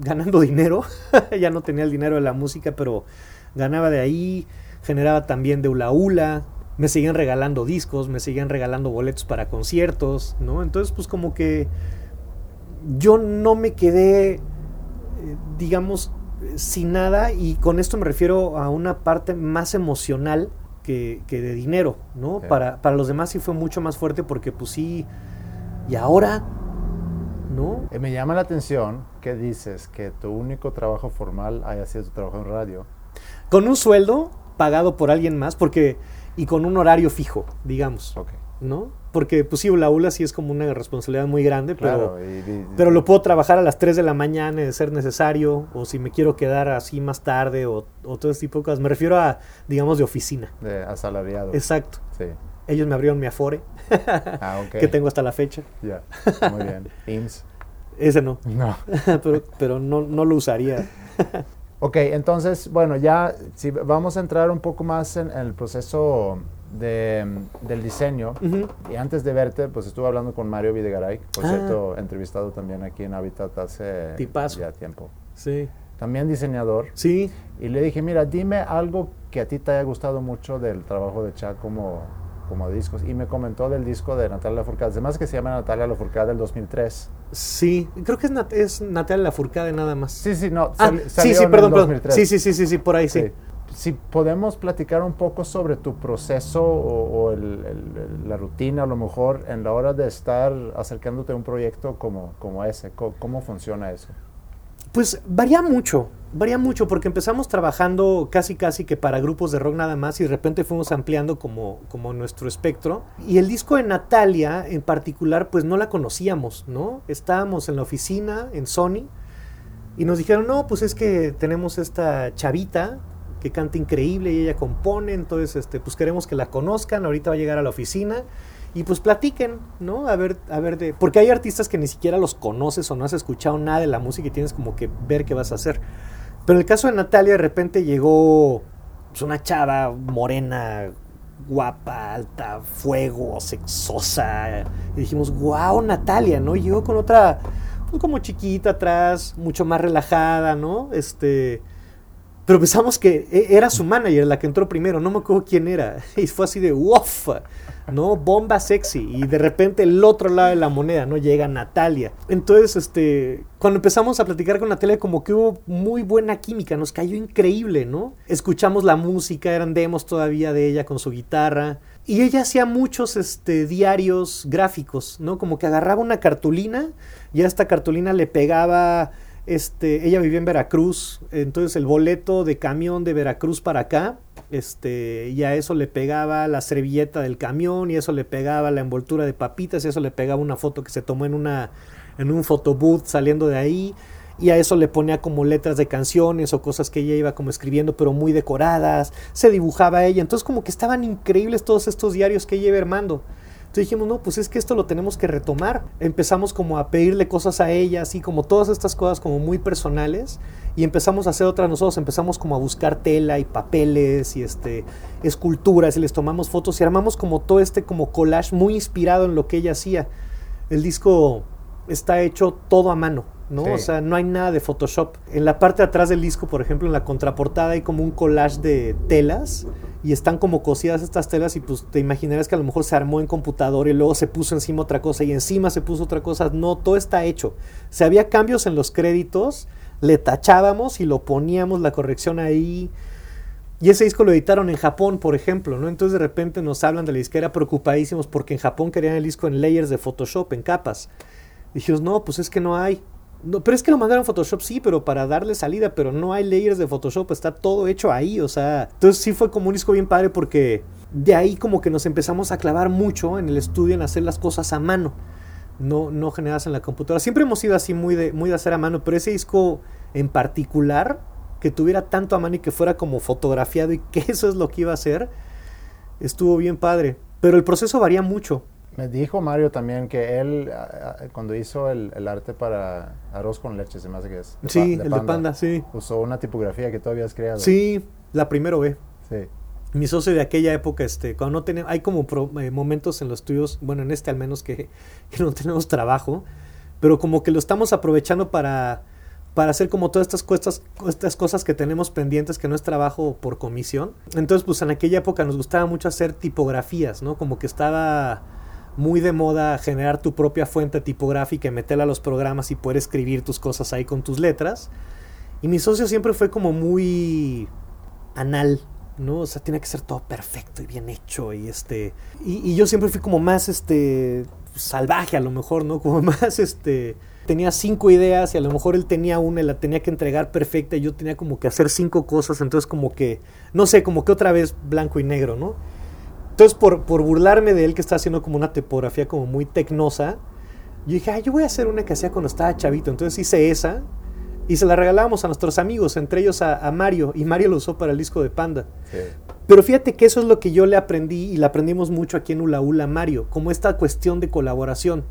ganando dinero. ya no tenía el dinero de la música, pero ganaba de ahí. Generaba también de Ula Ula. Me seguían regalando discos, me seguían regalando boletos para conciertos, ¿no? Entonces pues como que yo no me quedé, eh, digamos, sin nada y con esto me refiero a una parte más emocional que, que de dinero, ¿no? Sí. Para, para los demás sí fue mucho más fuerte porque pues sí, y ahora, ¿no? Eh, me llama la atención que dices que tu único trabajo formal haya sido tu trabajo en radio. Con un sueldo pagado por alguien más porque y con un horario fijo, digamos, Ok. ¿no? Porque pues sí, la ULA sí es como una responsabilidad muy grande, pero... Claro. y- y- Pero lo puedo trabajar a las 3 de la mañana de ser necesario, o si me quiero quedar así más tarde, o, o todo ese tipo de cosas. Me refiero a, digamos, de oficina. De asalariado. Exacto. Sí. Ellos me abrieron mi Afore, Ah, ok. que tengo hasta la fecha. Ya. Muy bien. IMSS. Ese no, No. pero, pero no, no lo usaría. Ok, entonces, bueno, ya si vamos a entrar un poco más en, en el proceso de, del diseño. Y antes de verte, pues estuve hablando con Mario Videgaray, por Ah. cierto, entrevistado también aquí en Habitat hace Tipazo. ya tiempo. Sí. También diseñador. Sí. Y le dije, mira, dime algo que a ti te haya gustado mucho del trabajo de Cha como, como discos. Y me comentó del disco de Natalia Lafourcade. Además que se llama Natalia Lafourcade del 2003. Sí. Creo que es, Nat- es Natalia Lafourcade nada más. Sí, sí, no. Ah, sali- sí, salió sí, en perdón, el perdón. 2003. Sí, sí, sí, sí, sí, por ahí sí. Sí. Si podemos platicar un poco sobre tu proceso o, o el- el- la rutina, a lo mejor, en la hora de estar acercándote a un proyecto como, como ese. Co- ¿Cómo, funciona eso? Pues varía mucho, varía mucho porque empezamos trabajando casi casi que para grupos de rock nada más y de repente fuimos ampliando como, como nuestro espectro. Y el disco de Natalia en particular pues no la conocíamos, ¿no? Estábamos en la oficina en Sony y nos dijeron, no, pues es que tenemos esta chavita que canta increíble y ella compone, entonces este, pues queremos que la conozcan, ahorita va a llegar a la oficina y pues platiquen, ¿no? A ver, a ver de... Porque hay artistas que ni siquiera los conoces o no has escuchado nada de la música y tienes como que ver qué vas a hacer. Pero en el caso de Natalia, de repente llegó pues, una chava morena, guapa, alta, fuego, sexosa. Y dijimos, wow, Natalia, ¿no? Y llegó con otra, pues como chiquita atrás, mucho más relajada, ¿no? Este... Pero pensamos que e, era su manager la que entró primero, no me acuerdo quién era. Y fue así de, uff, ¿no? Bomba sexy. Y de repente el otro lado de la moneda, ¿no? Llega Natalia. Entonces, este, cuando empezamos a platicar con Natalia, como que hubo muy buena química, nos cayó increíble, ¿no? Escuchamos la música, eran demos todavía de ella con su guitarra. Y ella hacía muchos este, diarios gráficos, ¿no? Como que agarraba una cartulina y a esta cartulina le pegaba este, ella vivía en Veracruz, entonces el boleto de camión de Veracruz para acá, este, y a eso le pegaba la servilleta del camión, y eso le pegaba la envoltura de papitas, y eso le pegaba una foto que se tomó en una, en un photobooth saliendo de ahí, y a eso le ponía como letras de canciones o cosas que ella iba como escribiendo, pero muy decoradas, se dibujaba ella, entonces como que estaban increíbles todos estos diarios que ella iba armando. Entonces dijimos, no, pues es que esto lo tenemos que retomar. Empezamos como a pedirle cosas a ella, así como todas estas cosas como muy personales. Y empezamos a hacer otras nosotros, empezamos como a buscar tela y papeles y este, esculturas y les tomamos fotos y armamos como todo este como collage muy inspirado en lo que ella hacía. El disco está hecho todo a mano. ¿No? O sea, no hay nada de Photoshop. En la parte de atrás del disco, por ejemplo, en la contraportada hay como un collage de telas y están como cosidas estas telas y pues te imaginarás que a lo mejor se armó en computador y luego se puso encima otra cosa y encima se puso otra cosa. No, todo está hecho. Si había cambios en los créditos, le tachábamos y lo poníamos la corrección ahí. Y ese disco lo editaron en Japón, por ejemplo, ¿no? Entonces de repente nos hablan de la disquera preocupadísimos porque en Japón querían el disco en layers de Photoshop, en capas. Dijimos, no, pues es que no hay. No, pero es que lo mandaron Photoshop, sí, pero para darle salida, pero no hay layers de Photoshop, está todo hecho ahí, o sea. Entonces sí fue como un disco bien padre porque de ahí como que nos empezamos a clavar mucho en el estudio en hacer las cosas a mano, no, no generadas en la computadora. Siempre hemos sido así muy de, muy de hacer a mano, pero ese disco en particular, que tuviera tanto a mano y que fuera como fotografiado y que eso es lo que iba a hacer, estuvo bien padre. Pero el proceso varía mucho. Me dijo Mario también que él, cuando hizo el, arte para arroz con leche, se me hace que es. sí, el de panda, sí. Usó una tipografía que tú habías creado. Sí, la primero B. Sí. Mi socio de aquella época, este, cuando no tenemos, hay como eh, momentos en los estudios, bueno, en este al menos que, que, no tenemos trabajo, pero como que lo estamos aprovechando para, para hacer como todas estas, cosas, estas cosas que tenemos pendientes, que no es trabajo por comisión. Entonces, pues en aquella época nos gustaba mucho hacer tipografías, ¿no? Como que estaba muy de moda generar tu propia fuente tipográfica y meterla a los programas y poder escribir tus cosas ahí con tus letras. Y mi socio siempre fue como muy anal, ¿no? O sea, tiene que ser todo perfecto y bien hecho y este... Y, yo siempre fui como más, este, salvaje a lo mejor, ¿no? Como más, este... Tenía cinco ideas y a lo mejor él tenía una y la tenía que entregar perfecta y yo tenía como que hacer cinco cosas, entonces como que, no sé, como que otra vez blanco y negro, ¿no? Entonces, por, por burlarme de él, que está haciendo como una tipografía como muy tecnosa, yo dije, ah, yo voy a hacer una que hacía cuando estaba chavito. Entonces hice esa y se la regalábamos a nuestros amigos, entre ellos a, Mario, y Mario lo usó para el disco de Panda. Pero fíjate que eso es lo que yo le aprendí y le aprendimos mucho aquí en Ula Ula Mario, como esta cuestión de colaboración.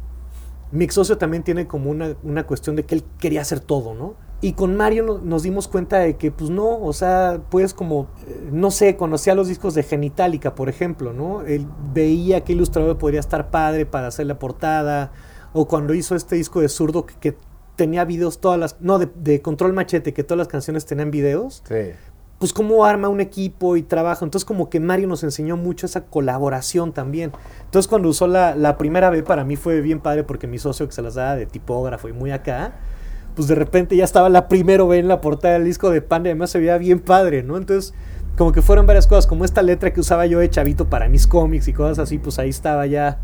Mi ex socio también tiene como una, una cuestión de que él quería hacer todo, ¿no? Y con Mario nos dimos cuenta de que, pues no, o sea, pues como, eh, no sé, conocía los discos de Genitalica, por ejemplo, ¿no? Él veía que ilustrador podría estar padre para hacer la portada, o cuando hizo este disco de zurdo que, tenía videos todas las, no, de, Control Machete, que todas las canciones tenían videos. Sí. Pues cómo arma un equipo y trabaja. Entonces como que Mario nos enseñó mucho esa colaboración también. Entonces cuando usó la, la primera vez para mí fue bien padre porque mi socio que se las daba de tipógrafo y muy acá pues de repente ya estaba la primero B en la portada del disco de Panda y además se veía bien padre, ¿no? Entonces, como que fueron varias cosas, como esta letra que usaba yo de chavito para mis cómics y cosas así, pues ahí estaba ya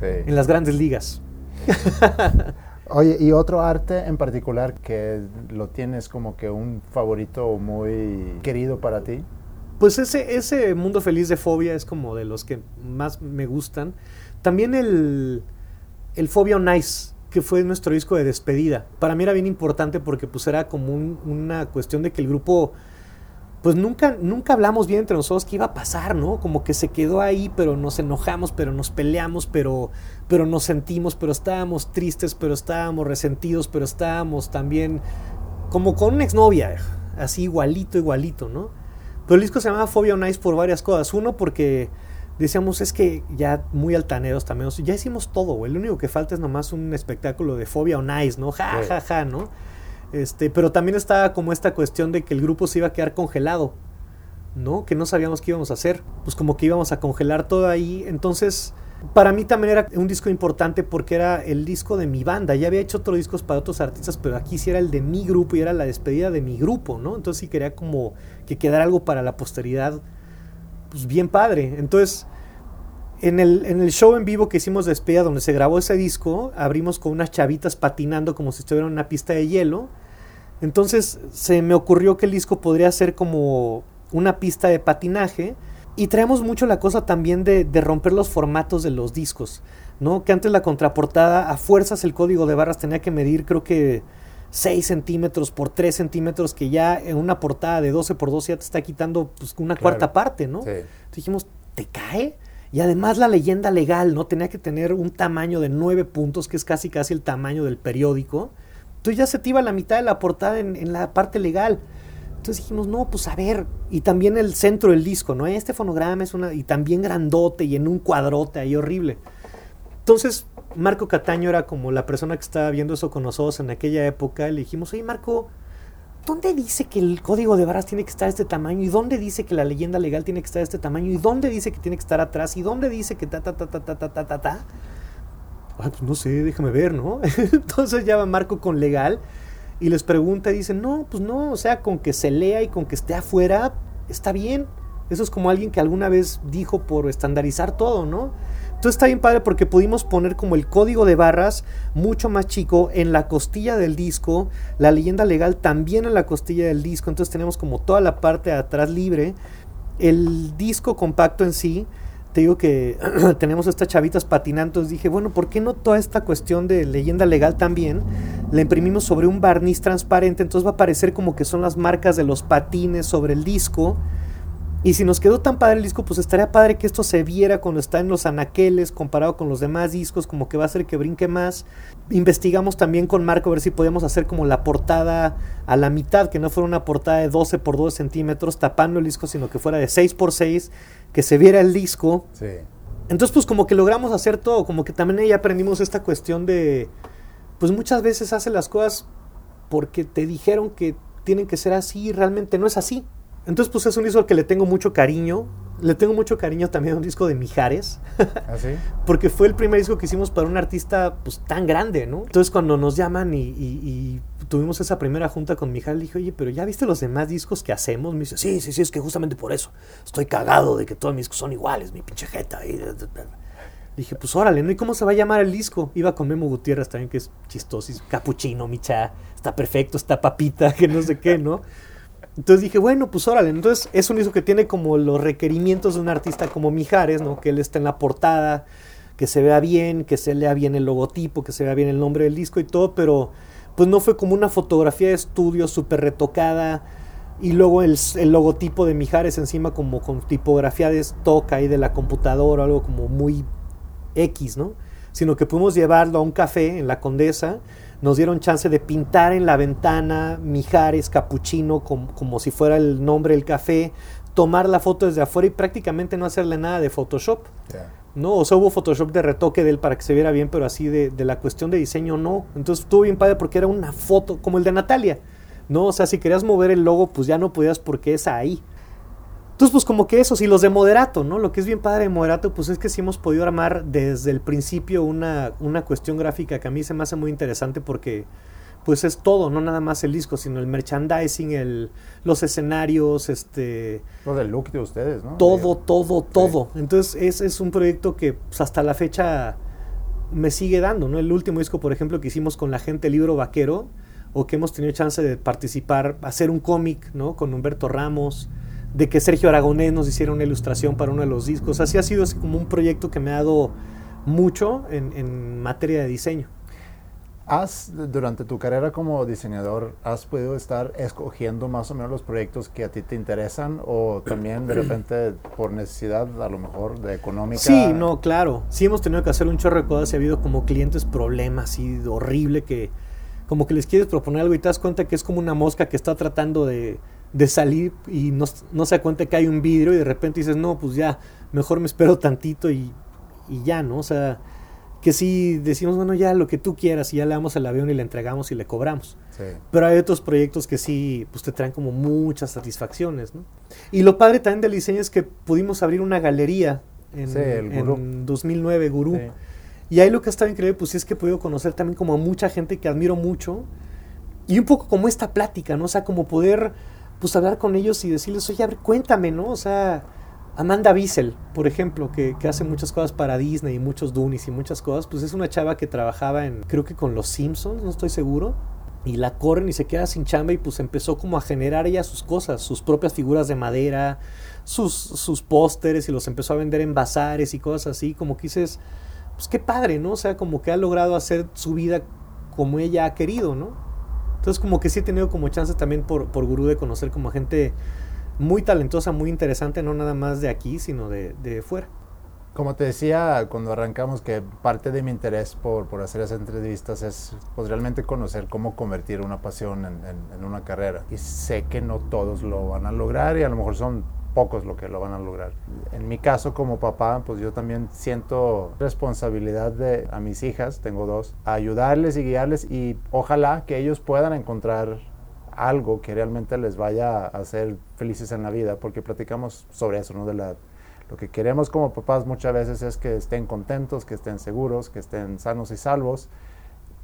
en las grandes ligas. Oye, ¿y otro arte en particular que lo tienes como que un favorito muy querido para ti? Pues ese, ese mundo feliz de fobia es como de los que más me gustan. También el, el Fobia Nice que fue nuestro disco de despedida. Para mí era bien importante porque pues era como una cuestión de que el grupo pues nunca, nunca hablamos bien entre nosotros qué iba a pasar, ¿no? Como que se quedó ahí, pero nos enojamos, pero nos peleamos, pero, pero nos sentimos, pero estábamos tristes, pero estábamos resentidos, pero estábamos también como con una exnovia, así igualito, igualito, ¿no? Pero el disco se llamaba Phobia on Ice por varias cosas. Uno, porque decíamos, es que ya muy altaneros también, ya hicimos todo, güey. Lo único que falta es nomás un espectáculo de Phobia on Ice, ¿no? Ja, ja, ja, ¿no? Este, pero también estaba como esta cuestión de que el grupo se iba a quedar congelado, ¿no? Que no sabíamos qué íbamos a hacer. Pues como que íbamos a congelar todo ahí. Entonces, para mí también era un disco importante porque era el disco de mi banda. Ya había hecho otros discos para otros artistas, pero aquí sí era el de mi grupo y era la despedida de mi grupo, ¿no? Entonces sí quería como que quedara algo para la posteridad, pues bien padre. Entonces, en el, en el show en vivo que hicimos de donde se grabó ese disco, abrimos con unas chavitas patinando como si estuvieran en una pista de hielo. Entonces se me ocurrió que el disco podría ser como una pista de patinaje. Y traemos mucho la cosa también de, de, romper los formatos de los discos, ¿no? Que antes la contraportada, a fuerzas el código de barras tenía que medir, creo que 6 centímetros por 3 centímetros, que ya en una portada de 12 por 12 ya te está quitando pues, una claro. cuarta parte, ¿no? Sí. Dijimos, ¿te cae? Y además la leyenda legal, ¿no? Tenía que tener un tamaño de 9 puntos, que es casi casi el tamaño del periódico. Entonces ya se te iba la mitad de la portada en, en la parte legal. Entonces dijimos, no, pues a ver, y también el centro del disco, ¿no? Este fonograma es una, y también grandote y en un cuadrote ahí horrible. Entonces, Marco Cataño era como la persona que estaba viendo eso con nosotros en aquella época. Le dijimos, oye, Marco, ¿dónde dice que el código de barras tiene que estar de este tamaño? ¿Y dónde dice que la leyenda legal tiene que estar de este tamaño? ¿Y dónde dice que tiene que estar atrás? ¿Y dónde dice que ta, ta, ta, ta, ta, ta, ta, ta, ta? Ah, pues no sé, déjame ver, ¿no? Entonces ya va Marco con legal y les pregunta y dicen, no, pues no, o sea, con que se lea y con que esté afuera, está bien. Eso es como alguien que alguna vez dijo por estandarizar todo, ¿no? Entonces está bien padre porque pudimos poner como el código de barras mucho más chico en la costilla del disco, la leyenda legal también en la costilla del disco, entonces tenemos como toda la parte de atrás libre. El disco compacto en sí, te digo que tenemos estas chavitas patinando, dije, bueno, ¿por qué no toda esta cuestión de leyenda legal también? La imprimimos sobre un barniz transparente, entonces va a parecer como que son las marcas de los patines sobre el disco. Y si nos quedó tan padre el disco, pues estaría padre que esto se viera cuando está en los anaqueles comparado con los demás discos, como que va a hacer que brinque más. Investigamos también con Marco a ver si podíamos hacer como la portada a la mitad, que no fuera una portada de 12 por 12 centímetros tapando el disco, sino que fuera de 6 por 6, que se viera el disco. Sí. Entonces, pues como que logramos hacer todo, como que también ahí aprendimos esta cuestión de, pues muchas veces hace las cosas porque te dijeron que tienen que ser así y realmente no es así. Entonces, pues es un disco al que le tengo mucho cariño. Le tengo mucho cariño también a un disco de Mijares. ¿Ah, sí? Porque fue el primer disco que hicimos para un artista pues tan grande, ¿no? Entonces cuando nos llaman y, y, y tuvimos esa primera junta con Mijares, le dije, oye, pero ¿ya viste los demás discos que hacemos? Me dice, sí, sí, sí, es que justamente por eso. Estoy cagado de que todos mis discos son iguales, mi pinche jeta. Y... Dije, pues órale, ¿no? ¿Y cómo se va a llamar el disco? Iba con Memo Gutiérrez también, que es chistoso, capuchino, micha, está perfecto, está papita, que no sé qué, ¿no? Entonces dije, bueno, pues órale. Entonces es un disco que tiene como los requerimientos de un artista como Mijares, ¿no? Que él está en la portada, que se vea bien, que se lea bien el logotipo, que se vea bien el nombre del disco y todo, pero pues no fue como una fotografía de estudio súper retocada y luego el, el, logotipo de Mijares encima como con tipografía de stock ahí de la computadora, algo como muy X, ¿no? Sino que pudimos llevarlo a un café en la Condesa nos dieron chance de pintar en la ventana Mijares Capuchino como, como, si fuera el nombre del café, tomar la foto desde afuera y prácticamente no hacerle nada de Photoshop. Yeah. No, o sea, hubo Photoshop de retoque de él para que se viera bien, pero así de, de la cuestión de diseño no. Entonces estuvo bien padre porque era una foto como el de Natalia. No, o sea, si querías mover el logo, pues ya no podías porque es ahí. Entonces, pues como que eso, sí, los de Moderato, ¿no? Lo que es bien padre de Moderato, pues es que sí hemos podido armar desde el principio una, una cuestión gráfica que a mí se me hace muy interesante porque pues es todo, no nada más el disco, sino el merchandising, el, los escenarios, este... Todo el look de ustedes, ¿no? Todo, todo, todo. Sí. Entonces es, es, un proyecto que pues, hasta la fecha me sigue dando, ¿no? El último disco, por ejemplo, que hicimos con la gente Libro Vaquero, o que hemos tenido chance de participar, hacer un cómic, ¿no? Con Humberto Ramos, de que Sergio Aragonés nos hiciera una ilustración para uno de los discos. Así ha sido así como un proyecto que me ha dado mucho en, en materia de diseño. ¿Has, durante tu carrera como diseñador, has podido estar escogiendo más o menos los proyectos que a ti te interesan o también de repente por necesidad a lo mejor de económica? Sí, no, claro. Sí hemos tenido que hacer un chorro de cosas y ha habido como clientes problemas y horrible que como que les quieres proponer algo y te das cuenta que es como una mosca que está tratando de, de salir y no, no, se da cuenta que hay un vidrio y de repente dices, no, pues ya, mejor me espero tantito y, y ya, ¿no? O sea que sí decimos, bueno, ya lo que tú quieras y ya le damos el avión y le entregamos y le cobramos. Pero hay otros proyectos que sí, pues te traen como muchas satisfacciones, ¿no? Y lo padre también del diseño es que pudimos abrir una galería en, en 2009, Gurú. Y ahí lo que ha estado increíble, pues es que he podido conocer también como a mucha gente que admiro mucho. Y un poco como esta plática, ¿no? O sea, como poder, pues hablar con ellos y decirles, oye, a ver, cuéntame, ¿no? O sea, Amanda Wiesel, por ejemplo, que, hace muchas cosas para Disney y muchos Doonies y muchas cosas, pues es una chava que trabajaba en, creo que con los Simpsons, no estoy seguro, y la corren y se queda sin chamba y pues empezó como a generar ella sus cosas, sus propias figuras de madera, sus, sus pósteres y los empezó a vender en bazares y cosas así, como que dices, pues qué padre, ¿no? O sea, como que ha logrado hacer su vida como ella ha querido, ¿no? Entonces como que sí he tenido como chance también por, por gurú de conocer como gente muy talentosa, muy interesante, no nada más de aquí, sino de, de fuera. Como te decía cuando arrancamos, que parte de mi interés por, por hacer esas entrevistas es pues, realmente conocer cómo convertir una pasión en, en, una carrera. Y sé que no todos lo van a lograr y a lo mejor son pocos lo que lo van a lograr. En mi caso como papá, pues yo también siento responsabilidad de a mis hijas, tengo dos, a ayudarles y guiarles y ojalá que ellos puedan encontrar algo que realmente les vaya a hacer felices en la vida, porque platicamos sobre eso, ¿no? De lo que queremos como papás muchas veces es que estén contentos, que estén seguros, que estén sanos y salvos,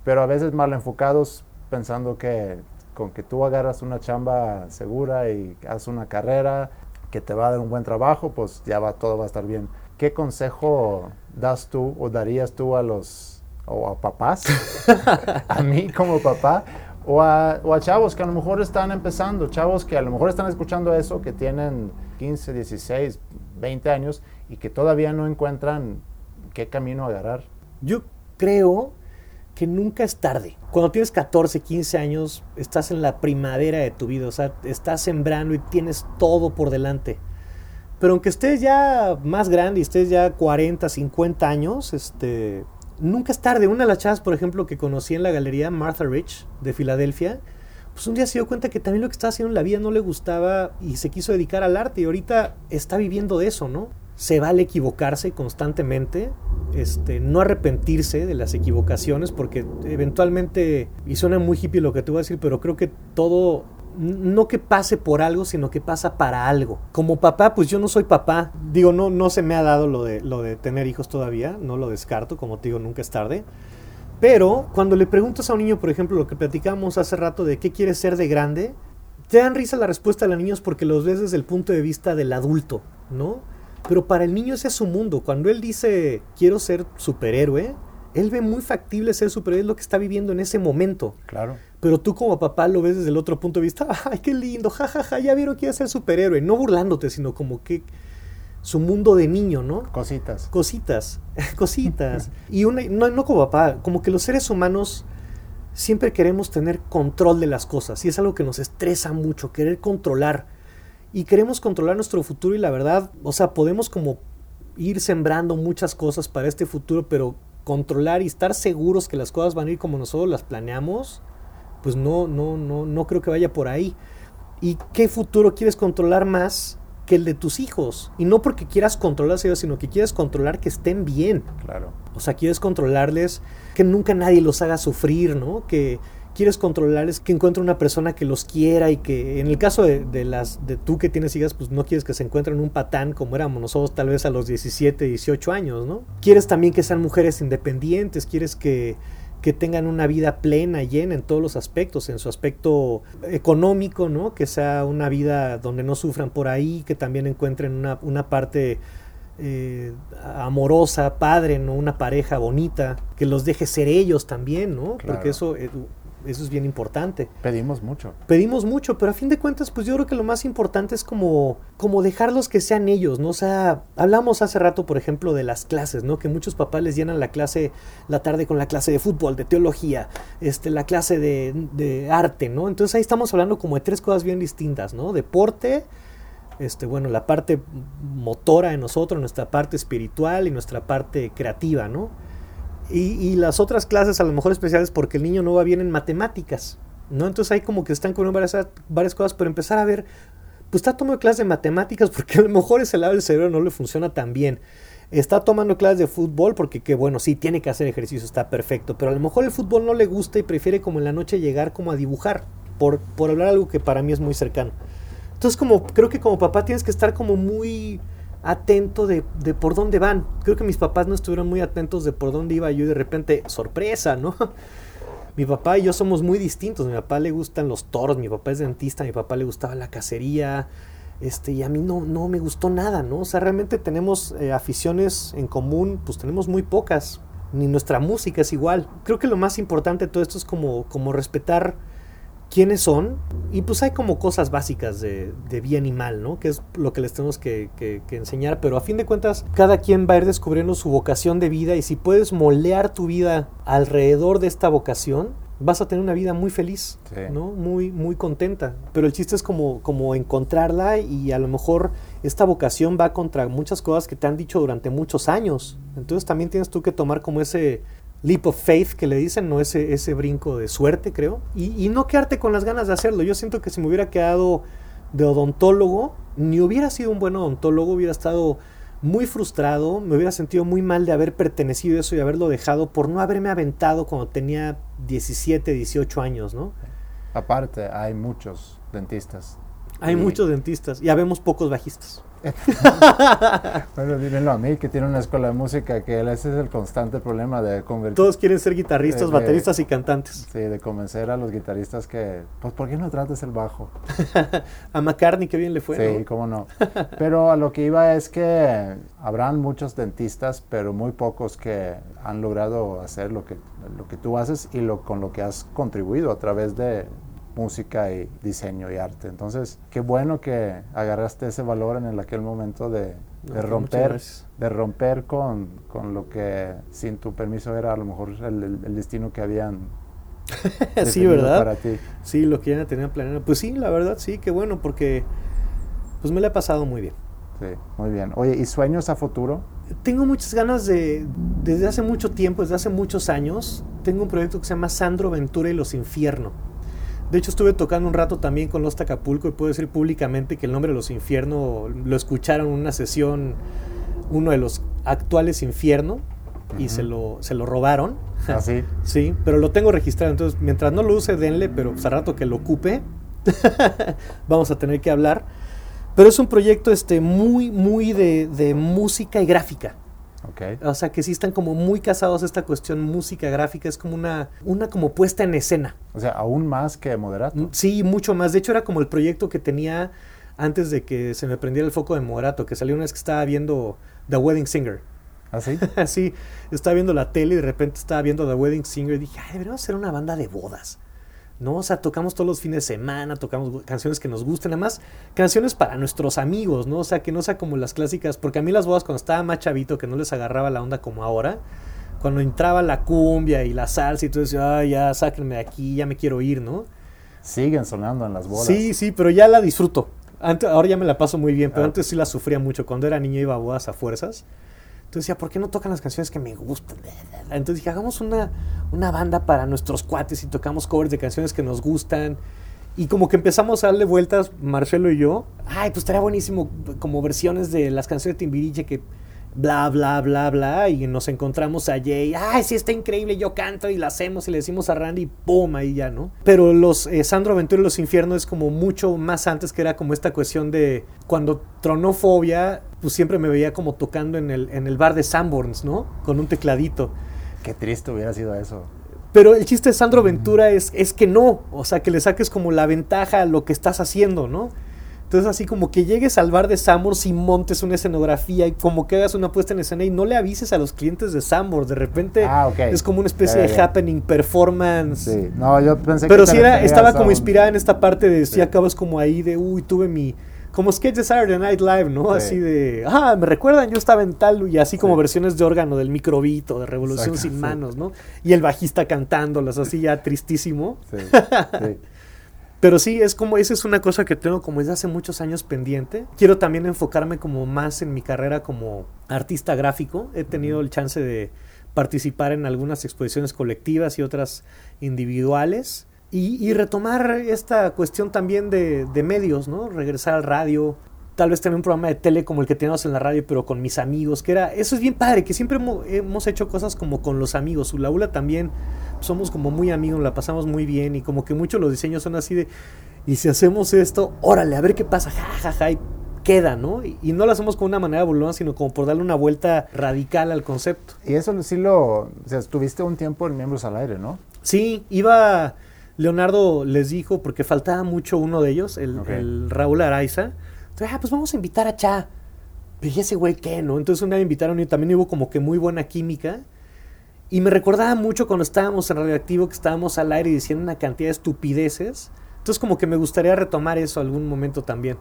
pero a veces mal enfocados pensando que con que tú agarras una chamba segura y haces una carrera que te va a dar un buen trabajo, pues ya va, todo va a estar bien. ¿Qué consejo das tú o darías tú a los o a papás, a mí como papá, o a, o a, chavos que a lo mejor están empezando, chavos que a lo mejor están escuchando eso, que tienen 15, 16, 20 años y que todavía no encuentran qué camino agarrar. Yo creo que nunca es tarde. Cuando tienes 14, 15 años, estás en la primavera de tu vida, o sea, estás sembrando y tienes todo por delante. Pero aunque estés ya más grande y estés ya 40, 50 años, este, nunca es tarde. Una de las chavas, por ejemplo, que conocí en la galería, Martha Rich, de Filadelfia, pues un día se dio cuenta que también lo que estaba haciendo en la vida no le gustaba y se quiso dedicar al arte y ahorita está viviendo de eso, ¿no? Se vale equivocarse constantemente, este, no arrepentirse de las equivocaciones porque eventualmente, y suena muy hippie lo que te voy a decir, pero creo que todo no que pase por algo, sino que pasa para algo. Como papá, pues yo no soy papá. Digo, no, no se me ha dado lo de, lo de tener hijos todavía, no lo descarto, como te digo, nunca es tarde. Pero cuando le preguntas a un niño, por ejemplo, lo que platicábamos hace rato de qué quiere ser de grande, te dan risa la respuesta de los niños porque los ves desde el punto de vista del adulto, ¿no? Pero para el niño ese es su mundo. Cuando él dice quiero ser superhéroe, él ve muy factible ser superhéroe, es lo que está viviendo en ese momento. Claro. Pero tú como papá lo ves desde el otro punto de vista, ay, qué lindo, jajaja, ja, ja, ya vieron que iba a ser superhéroe. No burlándote, sino como que su mundo de niño, ¿no? Cositas. Cositas, cositas. y una, no, no como papá, como que los seres humanos siempre queremos tener control de las cosas y es algo que nos estresa mucho, querer controlar. Y queremos controlar nuestro futuro y la verdad, o sea, podemos como ir sembrando muchas cosas para este futuro, pero controlar y estar seguros que las cosas van a ir como nosotros las planeamos, pues no, no, no, no creo que vaya por ahí. ¿Y qué futuro quieres controlar más que el de tus hijos? Y no porque quieras controlarse ellos, sino que quieres controlar que estén bien. Claro. O sea, quieres controlarles que nunca nadie los haga sufrir, ¿no? Que, quieres controlarles que encuentre una persona que los quiera y que en el caso de, las de tú que tienes hijas pues no quieres que se encuentren un patán como éramos nosotros tal vez a los 17 18 años no quieres también que sean mujeres independientes quieres que que tengan una vida plena, llena en todos los aspectos, en su aspecto económico, ¿no? Que sea una vida donde no sufran por ahí, que también encuentren una, una parte eh, amorosa, padre, ¿no? Una pareja bonita, que los deje ser ellos también, ¿no? Porque eso, eh, eso es bien importante. Pedimos mucho. Pedimos mucho, pero a fin de cuentas, pues yo creo que lo más importante es como, como dejarlos que sean ellos, ¿no? O sea, hablamos hace rato, por ejemplo, de las clases, ¿no? Que muchos papás les llenan la clase, la tarde con la clase de fútbol, de teología, este, la clase de, de arte, ¿no? Entonces ahí estamos hablando como de tres cosas bien distintas, ¿no? Deporte, este, bueno, la parte motora de nosotros, nuestra parte espiritual y nuestra parte creativa, ¿no? Y, las otras clases a lo mejor especiales porque el niño no va bien en matemáticas, ¿no? Entonces hay como que están con varias, varias cosas, pero empezar a ver, pues está tomando clases de matemáticas porque a lo mejor ese lado del cerebro no le funciona tan bien. Está tomando clases de fútbol porque, que bueno, sí, tiene que hacer ejercicio, está perfecto, pero a lo mejor el fútbol no le gusta y prefiere como en la noche llegar como a dibujar, por, por hablar algo que para mí es muy cercano. Entonces como creo que como papá tienes que estar como muy atento de, de, por dónde van. Creo que mis papás no estuvieron muy atentos de por dónde iba yo y de repente, sorpresa, ¿no? Mi papá y yo somos muy distintos. Mi papá le gustan los toros, mi papá es dentista, mi papá le gustaba la cacería, este, y a mí no, no me gustó nada, ¿no? O sea, realmente tenemos eh, aficiones en común, pues tenemos muy pocas. Ni nuestra música es igual. Creo que lo más importante de todo esto es como, como respetar quiénes son y pues hay como cosas básicas de, bien y mal, ¿no? Que es lo que les tenemos que, enseñar, pero a fin de cuentas cada quien va a ir descubriendo su vocación de vida y si puedes moldear tu vida alrededor de esta vocación, vas a tener una vida muy feliz, ¿no? Muy, muy contenta. Pero el chiste es como, como encontrarla y a lo mejor esta vocación va contra muchas cosas que te han dicho durante muchos años. Entonces también tienes tú que tomar como ese, leap of faith que le dicen, no ese, ese brinco de suerte, creo. Y, no quedarte con las ganas de hacerlo. Yo siento que si me hubiera quedado de odontólogo, ni hubiera sido un buen odontólogo, hubiera estado muy frustrado, me hubiera sentido muy mal de haber pertenecido a eso y haberlo dejado por no haberme aventado cuando tenía 17, 18 años, ¿no? Aparte, hay muchos dentistas. Hay muchos dentistas y habemos pocos bajistas. bueno, dímelo a mí, que tiene una escuela de música, que ese es el constante problema de convertir. Todos quieren ser guitarristas, bateristas y cantantes. Sí, de convencer a los guitarristas que, pues, ¿por qué no tratas el bajo? a McCartney, qué bien le fue. Sí, cómo no. Pero a lo que iba es que habrán muchos dentistas, pero muy pocos que han logrado hacer lo que, lo que tú haces y lo, con lo que has contribuido a través de, música y diseño y arte. Entonces, qué bueno que agarraste ese valor en aquel momento de, pues, romper, de romper con, lo que sin tu permiso era a lo mejor el, destino que habían sí, ¿verdad? Para ti. Sí, lo que ya tenían planeado. Pues sí, la verdad sí, qué bueno, porque pues me lo he pasado muy bien. Sí, muy bien. Oye, ¿y sueños a futuro? Tengo muchas ganas de, desde hace mucho tiempo, desde hace muchos años, tengo un proyecto que se llama Sandro Ventura y los Infierno. De hecho, estuve tocando un rato también con Los Acapulco y puedo decir públicamente que el nombre de los infiernos lo escucharon en una sesión, uno de los actuales infierno, y se lo, se lo robaron. ¿Ah, sí? pero lo tengo registrado. Entonces, mientras no lo use, denle, pero pues, rato que lo ocupe, vamos a tener que hablar. Pero es un proyecto este, muy, muy de, de música y gráfica. O sea, que sí están como muy casados esta cuestión música gráfica, es como una, una como puesta en escena. O sea, aún más que Moderato. Mm, sí, mucho más. De hecho, era como el proyecto que tenía antes de que se me prendiera el foco de Moderato, que salió una vez que estaba viendo The Wedding Singer. ¿Ah, sí? sí, estaba viendo la tele y de repente estaba viendo The Wedding Singer y dije, ay, deberíamos hacer una banda de bodas. ¿No? O sea, tocamos todos los fines de semana, tocamos canciones que nos gusten, además canciones para nuestros amigos, ¿no? O sea, que no sea como las clásicas, porque a mí las bodas cuando estaba más chavito, que no les agarraba la onda como ahora, cuando entraba la cumbia y la salsa y todo eso, ay, ya sáquenme de aquí, ya me quiero ir, ¿no? Siguen sonando en las bodas. Sí, sí, pero ya la disfruto. Antes, ahora ya me la paso muy bien, pero ah. antes sí la sufría mucho. Cuando era niño iba a bodas a fuerzas. Entonces decía, ¿por qué no tocan las canciones que me gustan? Entonces dije, hagamos una, una banda para nuestros cuates y tocamos covers de canciones que nos gustan. Y como que empezamos a darle vueltas, Marcelo y yo. Ay, pues estaría buenísimo como versiones de las canciones de Timbiriche que bla, bla, bla, bla, y nos encontramos a Jay, ay, sí, está increíble, yo canto y la hacemos y le decimos a Randy, pum, ahí ya, ¿no? Pero los eh, Sandro Ventura y los Infiernos es como mucho más antes que era como esta cuestión de cuando tronó Fobia, pues siempre me veía como tocando en el, en el bar de Sanborns, ¿no? Con un tecladito. Qué triste hubiera sido eso. Pero el chiste de Sandro Ventura es, es que no, o sea, que le saques como la ventaja a lo que estás haciendo, ¿no? Entonces así como que llegues al bar de Sambor y montes una escenografía y como que hagas una puesta en escena y no le avises a los clientes de Sambor. De repente Ah, ok. es como una especie de happening performance. Sí, no, yo pensé Pero que sí era, estaba como un- inspirada en esta parte de si Sí. acabas como ahí de, uy, tuve mi... Como sketch de Saturday Night Live, ¿no? Sí. Así de, ah, me recuerdan, yo estaba en tal, y así como Sí. versiones de órgano del microbito, de Revolución Exacto, sin manos, ¿no? Y el bajista cantándolas, así ya tristísimo. Sí, sí. Pero sí, es como, esa es una cosa que tengo como desde hace muchos años pendiente. Quiero también enfocarme como más en mi carrera como artista gráfico. He tenido el chance de participar en algunas exposiciones colectivas y otras individuales. Y, y retomar esta cuestión también de, de medios, ¿no? Regresar al radio. Tal vez tener un programa de tele como el que teníamos en la radio, pero con mis amigos, que era, eso es bien padre, que siempre hemos, hemos hecho cosas como con los amigos. Ulaula también somos como muy amigos, la pasamos muy bien y como que muchos los diseños son así de, y si hacemos esto, órale, a ver qué pasa, ja, ja, ja, y queda, ¿no? Y, y no lo hacemos con una manera burlona, sino como por darle una vuelta radical al concepto. Y eso sí lo, o sea, estuviste un tiempo en Miembros al Aire, ¿no? Sí, iba, Leonardo les dijo, porque faltaba mucho uno de ellos, el, Raúl Araiza, entonces, ah, pues vamos a invitar a Cha. Pero ¿y ese güey qué, no? Entonces una vez invitaron y también hubo como que muy buena química. Y me recordaba mucho cuando estábamos en Radioactivo, que estábamos al aire diciendo una cantidad de estupideces. Entonces como que me gustaría retomar eso algún momento también.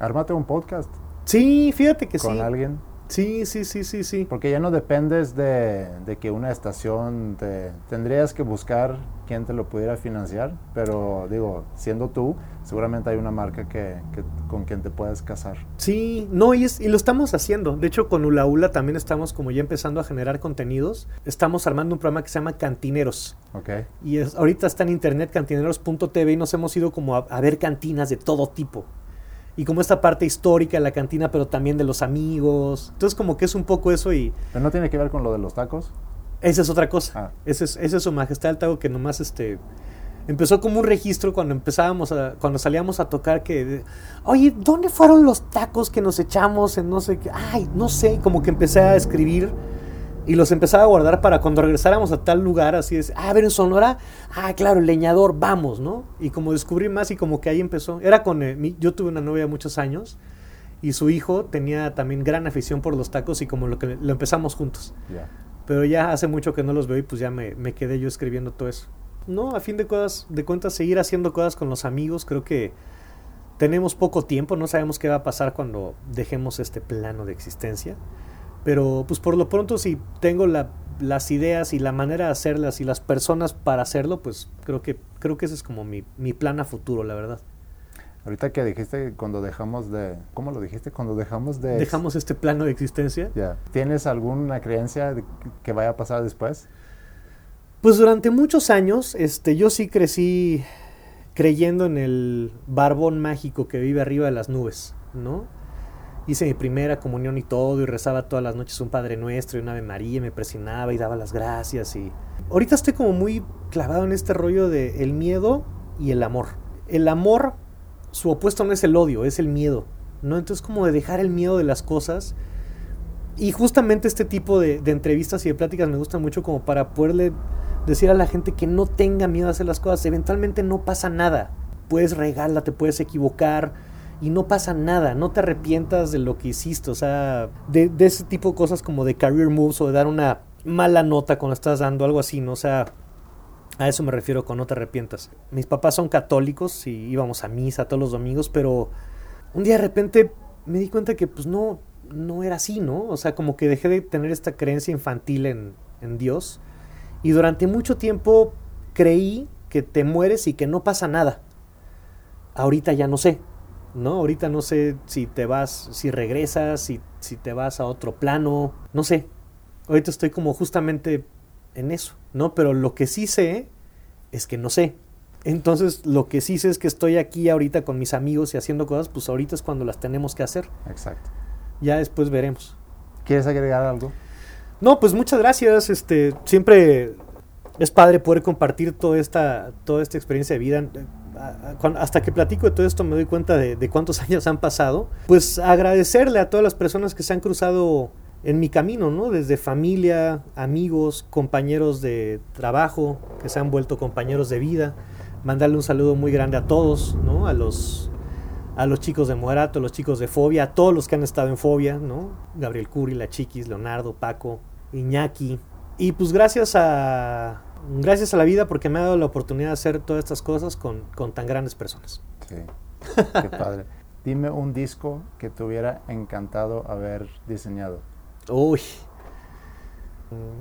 Ármate un podcast Sí, fíjate que con sí. alguien. Sí, sí, sí, sí, sí. Porque ya no dependes de, de que una estación te... Tendrías que buscar quién te lo pudiera financiar, pero digo, siendo tú, seguramente hay una marca que, que- con quien te puedas casar. Sí, no, y, es- y lo estamos haciendo. De hecho, con Ula Ula también estamos como ya empezando a generar contenidos. Estamos armando un programa que se llama Cantineros. ¿Ok? Y es- ahorita está en internet cantineros.tv y nos hemos ido como a, a ver cantinas de todo tipo. Y como esta parte histórica de la cantina, pero también de los amigos. Entonces como que es un poco eso y Pero no tiene que ver con lo de los tacos. Esa es otra cosa. Ah. Ese, es, ese es su majestad el taco que nomás este... Empezó como un registro cuando empezábamos a, cuando salíamos a tocar que, oye, ¿dónde fueron los tacos que nos echamos en no sé qué? Ay, no sé, como que empecé a escribir y los empezaba a guardar para cuando regresáramos a tal lugar, así es, ah, a ver, en Sonora, ah, claro, el leñador, vamos, ¿no? Y como descubrí más y como que ahí empezó, era con, eh, mi- yo tuve una novia muchos años y su hijo tenía también gran afición por los tacos y como lo que lo empezamos juntos. Ya. Pero ya hace mucho que no los veo y pues ya me, me quedé yo escribiendo todo eso. No, a fin de, cosas, de cuentas, seguir haciendo cosas con los amigos, creo que tenemos poco tiempo, no sabemos qué va a pasar cuando dejemos este plano de existencia. Pero pues por lo pronto si tengo la- las ideas y la manera de hacerlas y las personas para hacerlo, pues creo que, creo que ese es como mi, mi plan a futuro, la verdad. Ahorita que dijiste cuando dejamos de... ¿Cómo lo dijiste? Cuando dejamos de... Dejamos este plano de existencia. Ya. ¿Tienes alguna creencia de que vaya a pasar después? Pues durante muchos años, este, yo sí crecí creyendo en el barbón mágico que vive arriba de las nubes, ¿no? Hice mi primera comunión y todo, y rezaba todas las noches un Padre Nuestro y una Ave María, y me presionaba y daba las gracias. Y ahorita estoy como muy clavado en este rollo de el miedo y el amor. El amor, su opuesto no es el odio, es el miedo, ¿no? Entonces como de dejar el miedo de las cosas. Y justamente este tipo de, entrevistas y de pláticas me gustan mucho como para poderle decir a la gente que no tenga miedo a hacer las cosas. Eventualmente no pasa nada. Puedes regarla, te puedes equivocar y no pasa nada. No te arrepientas de lo que hiciste. O sea, de, de ese tipo de cosas como de career moves o de dar una mala nota cuando estás dando algo así, ¿no? O sea, a eso me refiero con no te arrepientas. Mis papás son católicos y íbamos a misa todos los domingos, pero un día de repente me di cuenta que pues no, no era así, ¿no? O sea, como que dejé de tener esta creencia infantil en, en Dios. Y durante mucho tiempo creí que te mueres y que no pasa nada. Ahorita ya no sé, ¿no? Ahorita no sé si te vas, si regresas, si, si te vas a otro plano, no sé. Ahorita estoy como justamente en eso, ¿no? Pero lo que sí sé es que no sé. Entonces, lo que sí sé es que estoy aquí ahorita con mis amigos y haciendo cosas, pues ahorita es cuando las tenemos que hacer. Exacto. Ya después veremos. ¿Quieres agregar algo? No, pues muchas gracias. Este, siempre es padre poder compartir toda esta, toda esta experiencia de vida. Hasta que platico de todo esto me doy cuenta de, de cuántos años han pasado. Pues agradecerle a todas las personas que se han cruzado en mi camino, ¿no? Desde familia, amigos, compañeros de trabajo, que se han vuelto compañeros de vida. Mandarle un saludo muy grande a todos, ¿no? A los, a los chicos de Moderato, a los chicos de Fobia, a todos los que han estado en Fobia, ¿no? Gabriel Curi, La Chiquis, Leonardo, Paco, Iñaki. Y pues gracias a, gracias a la vida porque me ha dado la oportunidad de hacer todas estas cosas con, con tan grandes personas. Sí, qué padre. Dime un disco que te hubiera encantado haber diseñado. Uy.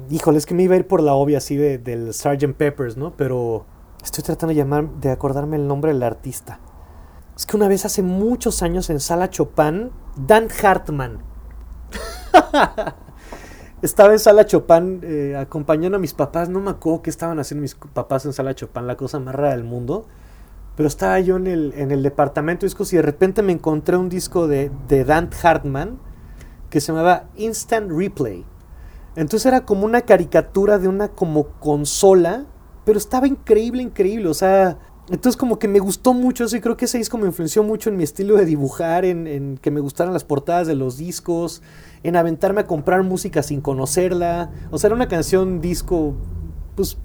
Híjole, es que me iba a ir por la obvia así de, del Sgt. Peppers, ¿no? Pero estoy tratando de, llamar, de acordarme el nombre del artista. Es que una vez hace muchos años en Sala Chopin, Dan Hartman. Estaba en Sala Chopin eh, acompañando a mis papás. No me acuerdo qué estaban haciendo mis papás en Sala Chopin, la cosa más rara del mundo. Pero estaba yo en el, en el departamento de discos y de repente me encontré un disco de, de Dan Hartman que se llamaba Instant Replay. Entonces era como una caricatura de una como consola, pero estaba increíble, increíble. O sea, entonces como que me gustó mucho eso y creo que ese disco me influenció mucho en mi estilo de dibujar, en, que me gustaran las portadas de los discos, en aventarme a comprar música sin conocerla. O sea, era una canción disco, pues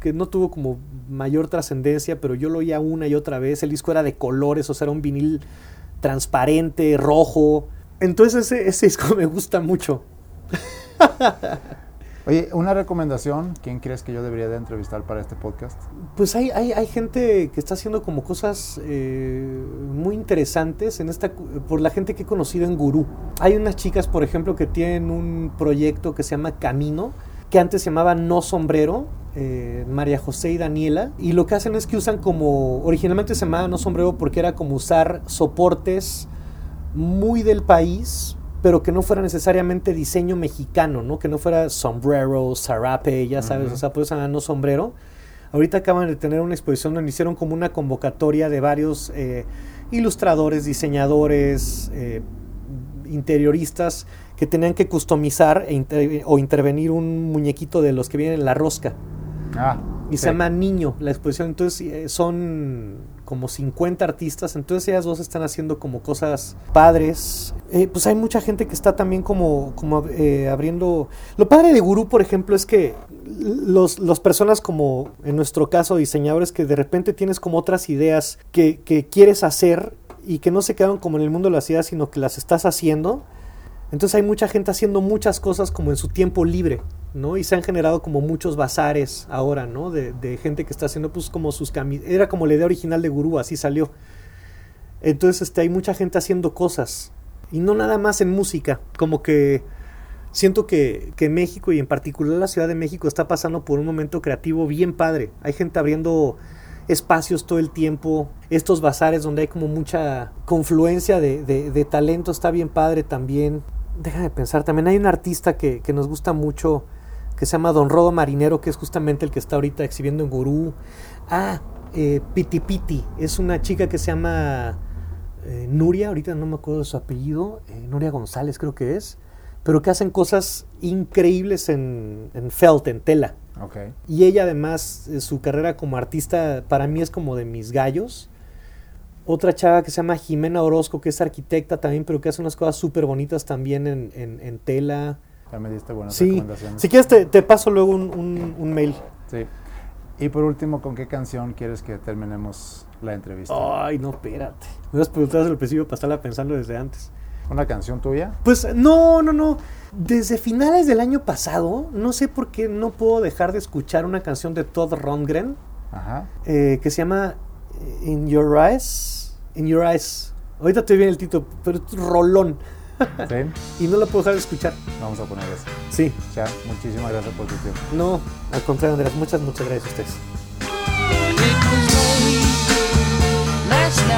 que no tuvo como mayor trascendencia, pero yo lo oía una y otra vez. El disco era de colores, o sea, era un vinil transparente, rojo. Entonces ese, ese disco me gusta mucho. Oye, una recomendación, ¿quién crees que yo debería de entrevistar para este podcast? Pues hay, hay, hay gente que está haciendo como cosas eh, muy interesantes en esta, por la gente que he conocido en Gurú. Hay unas chicas, por ejemplo, que tienen un proyecto que se llama Camino, que antes se llamaba No Sombrero, eh, María José y Daniela, y lo que hacen es que usan como, originalmente se llamaba No Sombrero porque era como usar soportes muy del país, pero que no fuera necesariamente diseño mexicano, ¿no? Que no fuera sombrero, zarape, ya sabes, o sea, pues no sombrero. Ahorita acaban de tener una exposición donde hicieron como una convocatoria de varios eh, ilustradores, diseñadores, eh, interioristas que tenían que customizar e o intervenir un muñequito de los que vienen en la rosca. Ah, y se llama Niño la exposición. Entonces eh, son como 50 artistas. Entonces ellas dos están haciendo como cosas padres. Eh, pues hay mucha gente que está también como, como eh, abriendo... Lo padre de Gurú, por ejemplo, es que los, las personas como en nuestro caso diseñadores que de repente tienes como otras ideas que, que quieres hacer y que no se quedan como en el mundo de las ideas, sino que las estás haciendo entonces hay mucha gente haciendo muchas cosas como en su tiempo libre, ¿no? Y se han generado como muchos bazares ahora, ¿no? De, gente que está haciendo pues como sus camisas. Era como la idea original de Gurú, así salió. Entonces este, hay mucha gente haciendo cosas. Y no nada más en música. Como que siento que, que México y en particular la Ciudad de México está pasando por un momento creativo bien padre. Hay gente abriendo espacios todo el tiempo, estos bazares donde hay como mucha confluencia de, de talento, está bien padre también déjame pensar, también hay un artista que, nos gusta mucho que se llama Don Rodo Marinero, que es justamente el que está ahorita exhibiendo en Gurú. Ah, eh, Piti Piti, es una chica que se llama eh, Nuria, ahorita no me acuerdo de su apellido, eh, Nuria González creo que es, pero que hacen cosas increíbles en, en felt, en tela. Okay. Y ella además, eh, su carrera como artista para mí es como de mis gallos. Otra chava que se llama Jimena Orozco, que es arquitecta también, pero que hace unas cosas súper bonitas también en, en, tela. Ya me diste buenas sí. recomendaciones. Si quieres, te, te paso luego un, un, mail. Sí. Y por último, ¿con qué canción quieres que terminemos la entrevista? Ay, no, espérate. Me has preguntado desde el principio para estarla pensando desde antes. ¿Una canción tuya? Pues no, no, no. Desde finales del año pasado, no sé por qué no puedo dejar de escuchar una canción de Todd Rundgren Ajá. Eh, que se llama In Your Eyes. In Your Eyes. Ahorita te viene el título, pero es rolón. ¿Sí? y no la puedo dejar de escuchar. Vamos a poner eso. Sí. Ya, muchísimas gracias por tu tiempo. No, al contrario, Andrés, muchas, muchas gracias a ustedes. Last.